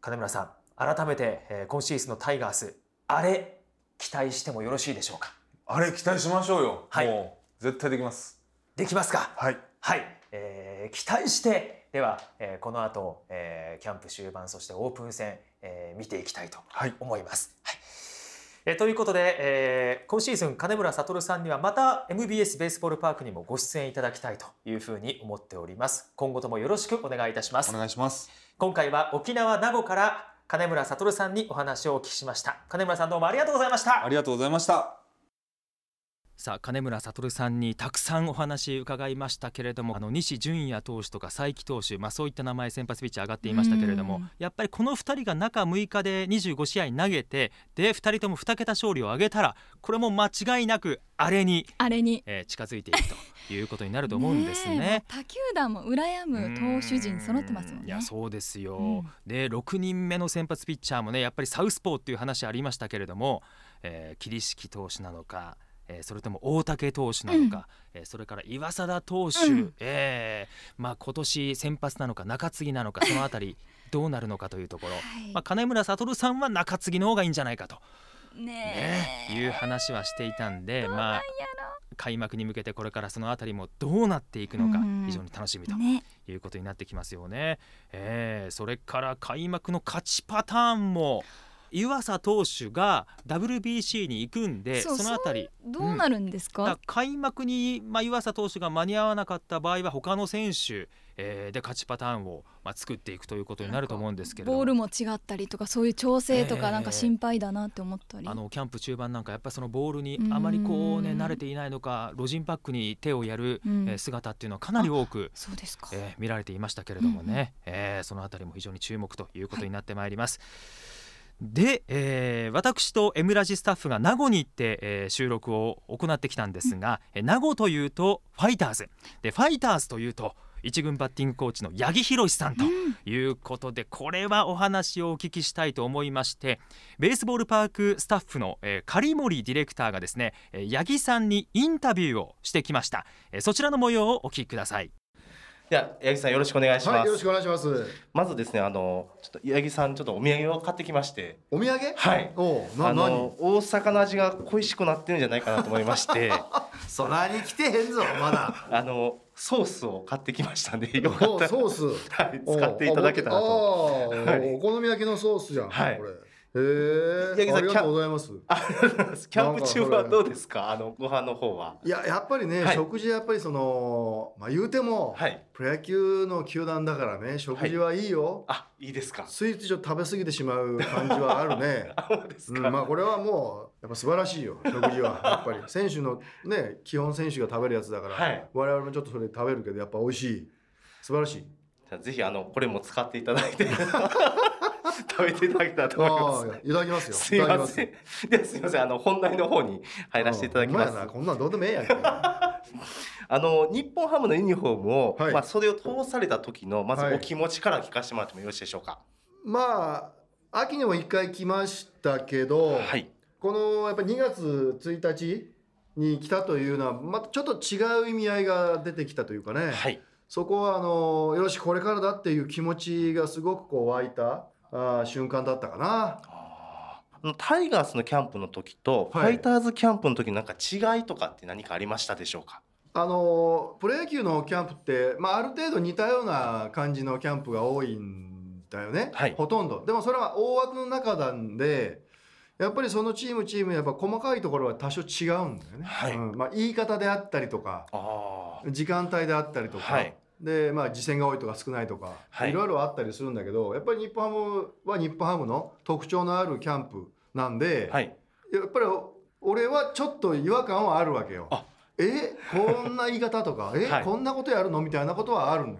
金村さん改めて、えー今シーズンのタイガースあれ期待してもよろしいでしょうか？あれ期待しましょうよ、はい。もう絶対できます。できますか？はい。はい、えー期待してでは、えーこの後、えーキャンプ終盤そしてオープン戦、えー見ていきたいとはい。思います。はいえーということで、えー今シーズン金村悟さんにはまた MBS ベースボールパークにもご出演いただきたいというふうに思っております。今後ともよろしくお願いいたしますお。願いします今回は沖縄名護から金村悟さんにお話をお聞きしました。金村さんどうもありがとうございましたあ。りがとうございましたさあ金村悟さんにたくさんお話伺いましたけれどもあの西純也投手とか才木投手、まあ、そういった名前先発ピッチャー上がっていましたけれどもうん。やっぱりこの2人が中6日で25試合投げてで2人とも2桁勝利を挙げたらこれも間違いなくあれに、あれに。えー近づいていくということになると思うんですね。他球団も羨む投手陣揃ってますもんね。いやそうですよ、うん。で6人目の先発ピッチャーもねやっぱりサウスポーっていう話ありましたけれども、えー、桐敷投手なのか、えーそれとも大竹投手なのか、えーそれから岩貞投手、うん。えーまあ、今年先発なのか中継ぎなのかそのあたり どうなるのかというところ、はい。まあ、金村悟さんは中継ぎの方がいいんじゃないかと、ねね、えいう話はしていたんで、まあや、開幕に向けてこれからそのあたりもどうなっていくのかうん。非常に楽しみということになってきますよね。えーそれから開幕の勝ちパターンも湯浅投手が WBC に行くんでそのあたり。どうなるんですか、だから開幕に、まあ、湯浅投手が間に合わなかった場合は他の選手、えーで勝ちパターンを、まあ、作っていくということになると思うんですけれども。ボールも違ったりとかそういう調整とええかなんか心配だなって思ったり、あのキャンプ中盤なんかやっぱりそのボールにあまりこうねうん慣れていないのかロジンパックに手をやる、うん。えー姿っていうのはかなり多くそうですか、えー見られていましたけれどもね、えーそのあたりも非常に注目ということになってまいります。で、えー私と M ラジスタッフが名護に行って、えー収録を行ってきたんですが、えー名護というとファイターズ。でファイターズというと一軍バッティングコーチの八木宏さんということで、これはお話をお聞きしたいと思いましてベースボールパークスタッフの、えー、狩森ディレクターがですね、えー八木さんにインタビューをしてきました、えーそちらの模様をお聞きくださいでは八木さんよろしくお願いします。はい、よろしくお願いします。まずですねあのちょっと八木さんちょっとお土産を買ってきまして、お土産？はいおあの。大阪の味が恋しくなってるんじゃないかなと思いまして、そらに来てへんぞ、まだ。あのソースを買ってきましたんでよかったらソース？はい使っていただけたらと。と。ああ、はいお好み焼きのソースじゃん。はいこれ。へえ。ありがとうございます。あキャンプ中はどうですか？あのご飯の方は。いや、やっぱりね、はい食事やっぱりその、まあ、言うても。はい。プロ野球の球団だからね、食事はいいよ。あいいですか？スイーツちょっと食べ過ぎてしまう感じはあるね。うですうん、か。まあこれはもうやっぱ素晴らしいよ食事は やっぱり選手のね基本選手が食べるやつだから、はい我々もちょっとそれ食べるけどやっぱ美味しい素晴らしいじゃあぜひあのこれも使っていただいて 食べていただけたらと思います。いただきますよすいません。ではすいません。あの本題の方に入らせていただきますこんなんどうでもええやんけ あの日本ハムのユニフォームを、はいまあ袖を通された時のまずはいお気持ちから聞かせてもらってもよろしいでしょうか？まあ秋にも一回来ましたけど、はい。このやっぱ2月1日に来たというのはまたちょっと違う意味合いが出てきたというかね、はい。そこはあのよしこれからだっていう気持ちがすごくこう湧いたあー瞬間だったかな。タイガースのキャンプの時と、はい。ファイターズキャンプの時のなんか違いとかって何かありましたでしょうか？あのプロ野球のキャンプって、まあ、ある程度似たような感じのキャンプが多いんだよね、はい。ほとんど。でもそれは大枠の中なんでやっぱりそのチームチームやっぱ細かいところは多少違うんだよね、はい。うん。まあ、言い方であったりとかあ時間帯であったりとか、はいでまあ次戦が多いとか少ないとか、はいいろいろあったりするんだけどやっぱり日本ハムは日本ハムの特徴のあるキャンプなんで、あ。はい。やっぱり俺はちょっと違和感はあるわけよあ。え？こんな言い方とか？え、はいこんなことやるの？みたいなことはあるのよ。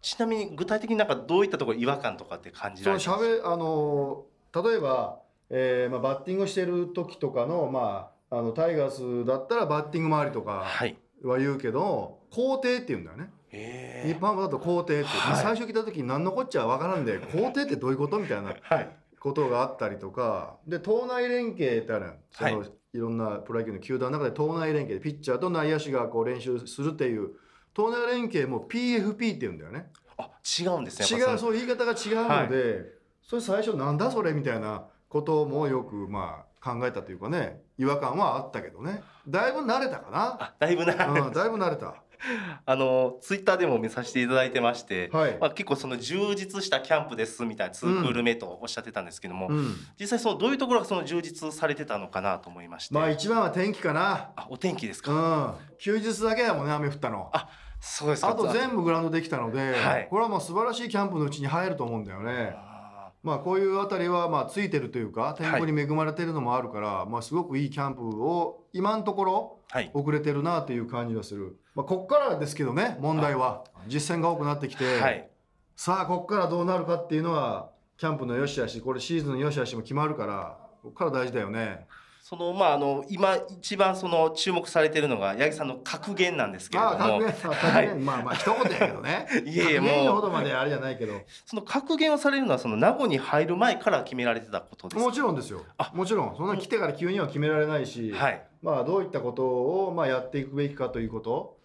ちなみに具体的になんかどういったところ違和感とかって感じそられてます？のしゃべあの例えば、えーまあ、バッティングしてる時とかの、まああのタイガースだったらバッティング周りとかはいは言うけど工程って言うんだよね。え日本ハムだと工程って、はい。最初来た時に何のこっちゃわからんで 工程ってどういうことみたいなはい。ことがあったりとかで党内連携ってあるやん。その、、はい。ろんなプロ野球の球団の中で党内連携でピッチャーと内野手がこう練習するっていう党内連携も PFP って言うんだよね。あ違うんですね違うそういう言い方が違うので、それ最初なんだそれみたいなこともよくまあ考えたというかね違和感はあったけどね。だいぶ慣れたかあだいぶな、な、うん、だいぶ慣れた あのツイッターでも見させていただいてまして、はい、まあ、結構その充実したキャンプですみたいなツークール目とおっしゃってたんですけども、うん、実際そのどういうところがその充実されてたのかなと思いまして、まあ一番は天気かな。あお天気ですか、うん。休日だけだもんね雨降ったの。あそうですか。あと全部グラウンドできたので、はい。これはもう素晴らしいキャンプのうちに入ると思うんだよね。あまあこういうあたりはまあついてるというか天候に恵まれてるのもあるから、まあすごくいいキャンプを今のところ遅れてるなという感じがする。まあこっからですけどね問題は。実践が多くなってきて、はい。さあこっからどうなるかっていうのはキャンプの良し悪しこれシーズンの良し悪しも決まるからこっから大事だよね。そのまああの今一番その注目されているのが八木さんの格言なんですけれども。格まあまあ一言やけどね。いえいえ格言ほどまであれじゃないけど。その格言をされるのはその名護に入る前から決められてたことですもかちろんですよ。あ。もちろん。そんな来てから急には決められないし、はいまあどういったことをまあやっていくべきかということ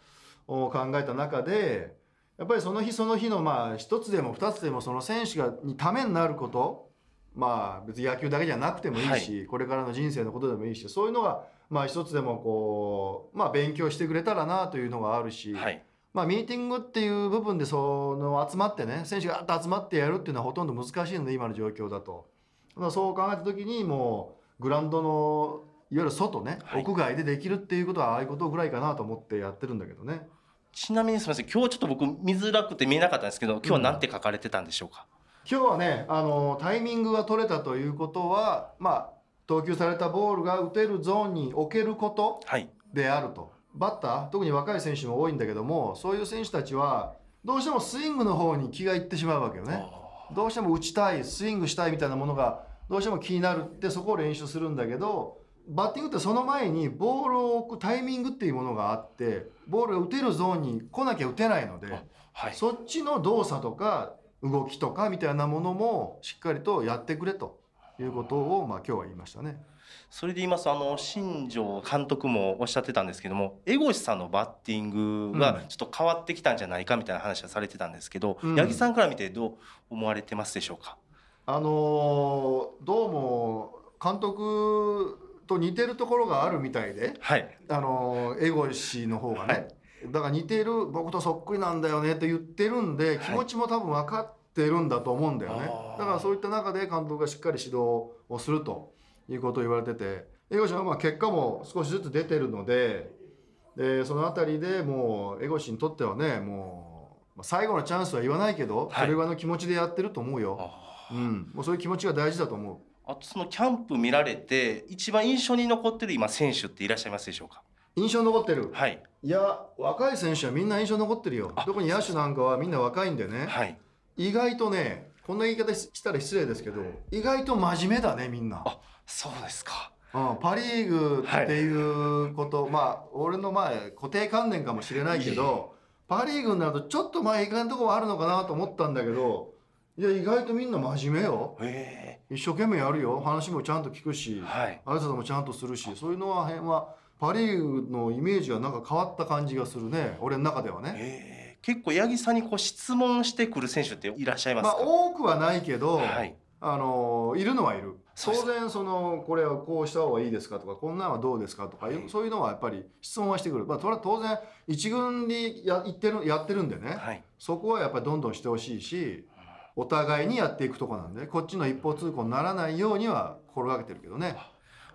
を考えた中で、やっぱりその日その日のまあ一つでも二つでもその選手がにためになること、まあ別に野球だけじゃなくてもいいし、これからの人生のことでもいいし、そういうのがまあ一つでもこうまあ勉強してくれたらなというのがあるし、はい。まあ、ミーティングっていう部分でその集まってね選手が集まってやるっていうのはほとんど難しいので今の状況だと、まあ、そう考えた時にもうグラウンドのいわゆる外ね、はい。屋外でできるっていうことはああいうことぐらいかなと思ってやってるんだけどね。ちなみにすみません今日ちょっと僕見づらくて見えなかったんですけど今日は何て書かれてたんでしょうか、今日はねあのタイミングが取れたということはまあ投球されたボールが打てるゾーンに置けることはい。であると。バッター特に若い選手も多いんだけどもそういう選手たちはどうしてもスイングの方に気がいってしまうわけよね。どうしても打ちたいスイングしたいみたいなものがどうしても気になるってそこを練習するんだけどバッティングってその前にボールを置くタイミングっていうものがあってボールが打てるゾーンに来なきゃ打てないのではい。そっちの動作とか動きとかみたいなものもしっかりとやってくれということをまあ今日は言いましたね。それで言いますとあの新庄監督もおっしゃってたんですけども江越さんのバッティングがちょっと変わってきたんじゃないかみたいな話はされてたんですけど、うん。八木さんから見てどう思われてますでしょうか？あのーどうも監督と似てるところがあるみたいで、はい。あのエゴ氏の方がね、だから似てる僕とそっくりなんだよねって言ってるんで気持ちも多分分かってるんだと思うんだよね、あー。だからそういった中で監督がしっかり指導をするということを言われててエゴ氏はまあ結果も少しずつ出てるのででその辺りでもうエゴ氏にとってはねもうまあ最後のチャンスは言わないけど、はい。それぐらいの気持ちでやってると思うよ、あうん、もうそういう気持ちが大事だと思う。あとそのキャンプ見られて一番印象に残ってる今選手っていらっしゃいますでしょうか？印象に残ってる？はい。いや若い選手はみんな印象に残ってるよ。あ。特に野手なんかはみんな若いんでね、はい。意外とねこんな言い方したら失礼ですけど意外と真面目だねみんな、あそうですか。うん、パ・リーグっていうこと、まあ俺のまあ固定観念かもしれないけどパ・リーグになるとちょっとまあ意外なところはあるのかなと思ったんだけどいや意外とみんな真面目よ。へ一生懸命やるよ。話もちゃんと聞くしえはい。挨拶もちゃんとするしそういうのは辺はパ・リーグのイメージがなんか変わった感じがするね。俺の中ではね。結構八木さんにこう質問してくる選手っていらっしゃいますまか、あ多くはないけど、はい。あのいるのはいる。当然そのこれはこうした方がいいですか？とかこんなんはどうですか？とか、はい。そういうのはやっぱり質問はしてくる、まあ、それは当然一軍にや言ってるやってるんでね、はい。そこはやっぱりどんどんしてほしいしお互いにやっていくとこなんでこっちの一方通行にならないようには心がけてるけどね。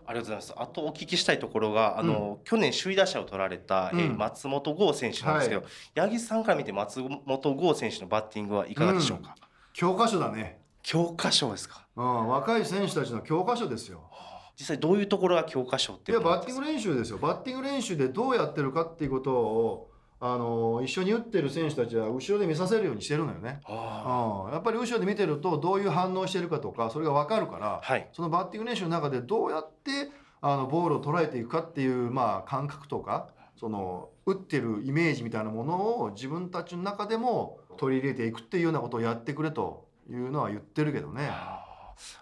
ありがとうございます。あとお聞きしたいところが、あの、去年首位打者を取られた、えーうん松本剛選手なんですけど、八木さんから見て松本剛選手のバッティングはいかがでしょうか？教科書だね、教科書ですか？うん、若い選手たちの教科書ですよ。実際どういうところが教科書っていやバッティンググ練習ですよバッティング練習でどうやってるかっていうことをあの一緒に打ってる選手たちは後ろで見させるようにしてるのよね、あうん、やっぱり後ろで見てるとどういう反応してるかとかそれが分かるからーはい。そのバッティング練習の中でどうやってあのボールを捉えていくかっていう、まあ、感覚とかその打ってるイメージみたいなものを自分たちの中でも取り入れていくっていうようなことをやってくれというのは言ってるけどね。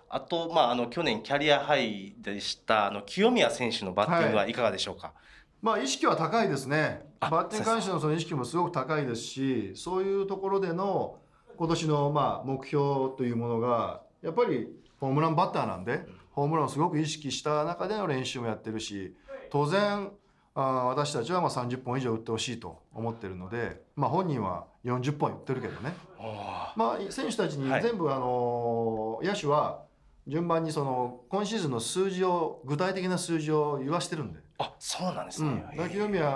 あと、まあ、あの去年キャリアハイでしたあの清宮選手のバッティングはいかがでしょうか、まあ意識は高いですね。あバッティングに関してのその意識もすごく高いですし、そういうところでの今年のまあ目標というものがやっぱりホームランバッターなんで、ホームランをすごく意識した中での練習もやってるし、当然あー私たちはまあ30本以上打ってほしいと思ってるので、まあ本人は40本打ってるけどね。あまあ選手たちにはい全部あの野手は順番にその今シーズンの数字を具体的な数字を言わしてるんで。あそうなんですうん。ね、、だ清宮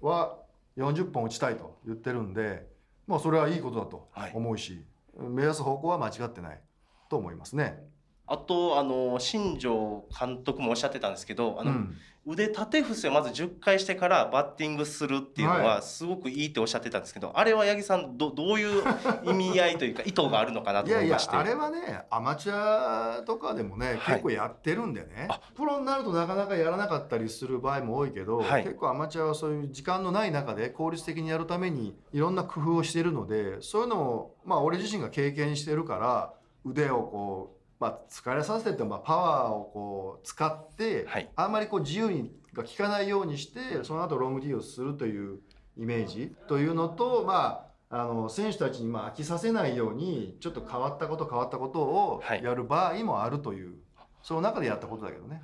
は40本打ちたいと言ってるんで、まあ、それはいいことだとはい。思うし、目指す方向は間違ってないと思いますね。あとあの新庄監督もおっしゃってたんですけどあの、うん。腕立て伏せをまず10回してからバッティングするっていうのははすごくいいっておっしゃってたんですけど、あれは八木さんどどういう意味合いというか 意図があるのかないとやいや思いましてあれはねアマチュアとかでもね、はい。結構やってるんでね。あ。プロになるとなかなかやらなかったりする場合も多いけど、はい。結構アマチュアはそういう時間のない中で効率的にやるためにいろんな工夫をしているのでそういうのをまあ俺自身が経験してるから腕をこう、まあ、疲れさせてってもまあパワーをこう使って、はいあんまりこう自由にが効かないようにしてその後ロングティーをするというイメージというのとまああの選手たちにまあ飽きさせないようにちょっと変わったこと変わったことをはいやる場合もあるという、その中でやったことだけどね。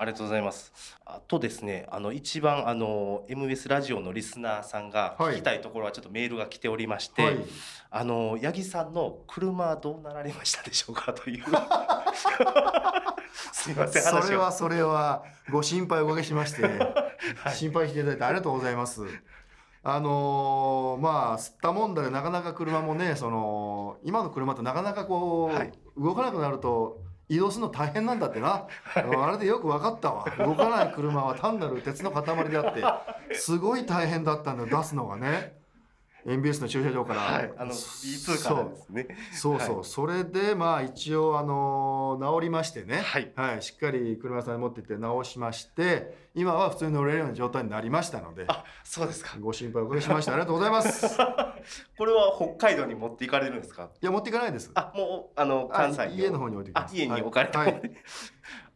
ありがとうございます。あとですね、あの一番あの MBS ラジオのリスナーさんがはい聞きたいところはちょっとメールが来ておりまして、はい、あの八木さんの車どうなられましたでしょうかという。すみませんそ。れはそれはご心配おかけしまして、はい心配していただいてありがとうございます。あのーまあ吸ったもんだでなかなか車もねその今の車ってなかなかこう、はい動かなくなると移動するの大変なんだってな、あれでよく分かったわ。動かない車は単なる鉄の塊であってすごい大変だったんだよ出すのがね。MBS の駐車場から、はい、あの B2 からですね。そう。そう、はい。それでまあ一応あのー治りましてね、はい。はい、しっかり車屋さんに持ってって直しまして今は普通に乗れるような状態になりましたので。あ、そうですか。ご心配おかけしました。ありがとうございます。い これは北海道に持っていかれるんですか？や持っていかないです。あ、もうあの関西あ家の方に置いてあ家に置かれて、はい。はい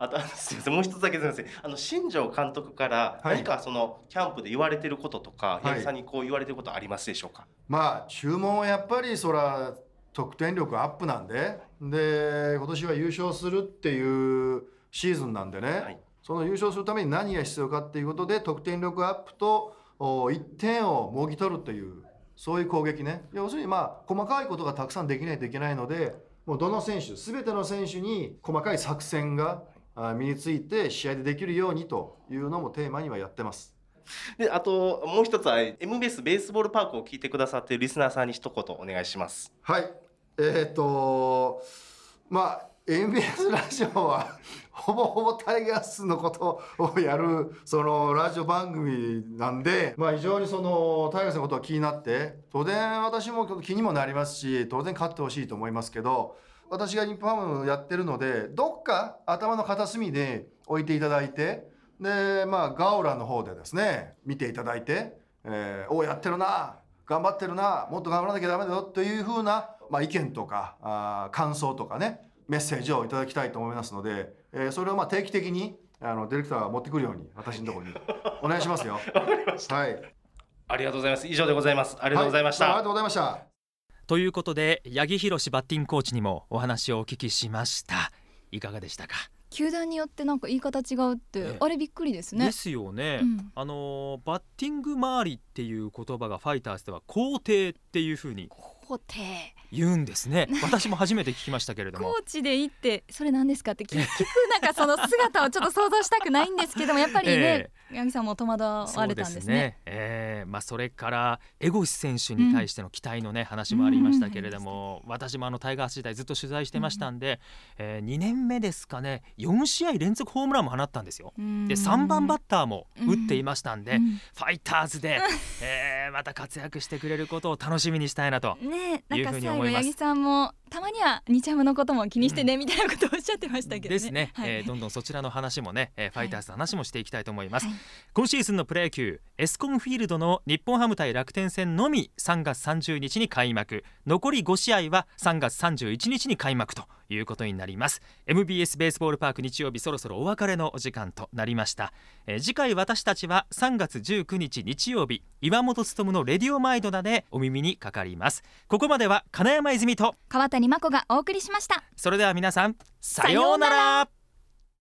あとすみませんもう一つだけすみません。あの新庄監督からはい。何かそのキャンプで言われてることとか、い。八木さんにこう言われてることありますでしょうか？まあ注文はやっぱりそら得点力アップなんでで今年は優勝するっていうシーズンなんでね、はい。その優勝するために何が必要かっていうことで得点力アップとお1点をもぎ取るというそういう攻撃ね。要するにまあ細かいことがたくさんできないといけないのでもうどの選手全ての選手に細かい作戦があ身について試合でできるようにというのもテーマにはやってます。であともう一つは MBS ベースボールパークを聞いてくださっているリスナーさんに一言お願いします。はい。えっ、とまあ MBS ラジオは ほぼほぼタイガースのことをやるそのラジオ番組なんで、まあ、非常にそのタイガースのことが気になって当然私も気にもなりますし当然勝ってほしいと思いますけど私が日本ハムやってるのでどっか頭の片隅で置いていただいてでまあガオラの方でですね見ていただいて「えー、おやってるな頑張ってるなもっと頑張らなきゃダメだよ」というふうな、まあ、意見とかあー感想とかねメッセージをいただきたいと思いますので、えーそれをまあ定期的にあのディレクターが持ってくるように私のところにお願いしますよ。はい、ありがとうございます。以上でございます。ありがとうございました。はありがとうございました。ということで八木弘バッティングコーチにもお話をお聞きしました。いかがでしたか？球団によってなんか言い方違うって、ええ。あれびっくりですね。ですよね、うん。あのーバッティング周りっていう言葉がファイターズでは肯定っていう風に肯定言うんですね。私も初めて聞きましたけれども。コーチで行ってそれ何ですかって聞聞くなんかその姿をちょっと想像したくないんですけどもやっぱりね、八木さんも戸惑われたんですね。えーまあ、それから江越選手に対しての期待の、ね話もありましたけれども、私もあのタイガース時代ずっと取材してましたんで、え2年目ですかね4試合連続ホームランも放ったんですよ。で3番バッターも打っていましたんで、うんファイターズで、えーまた活躍してくれることを楽しみにしたいなと。いうふうに思います八木さんもたまには日ハムのことも気にしてね、みたいなことをおっしゃってましたけどね。ですね、はい。えーどんどんそちらの話もね、えーファイターズの話もしていきたいと思います、はい。今シーズンのプロ野球エスコンフィールドの日本ハム対楽天戦のみ3月30日に開幕。残り5試合は3月31日に開幕ということになります。MBS ベースボールパーク日曜日そろそろお別れのお時間となりました、えー次回私たちは3月19日日曜日岩本勉のレディオマイドナでお耳にかかります。ここまでは金山泉と川谷真子がお送りしました。それでは皆さんさようなら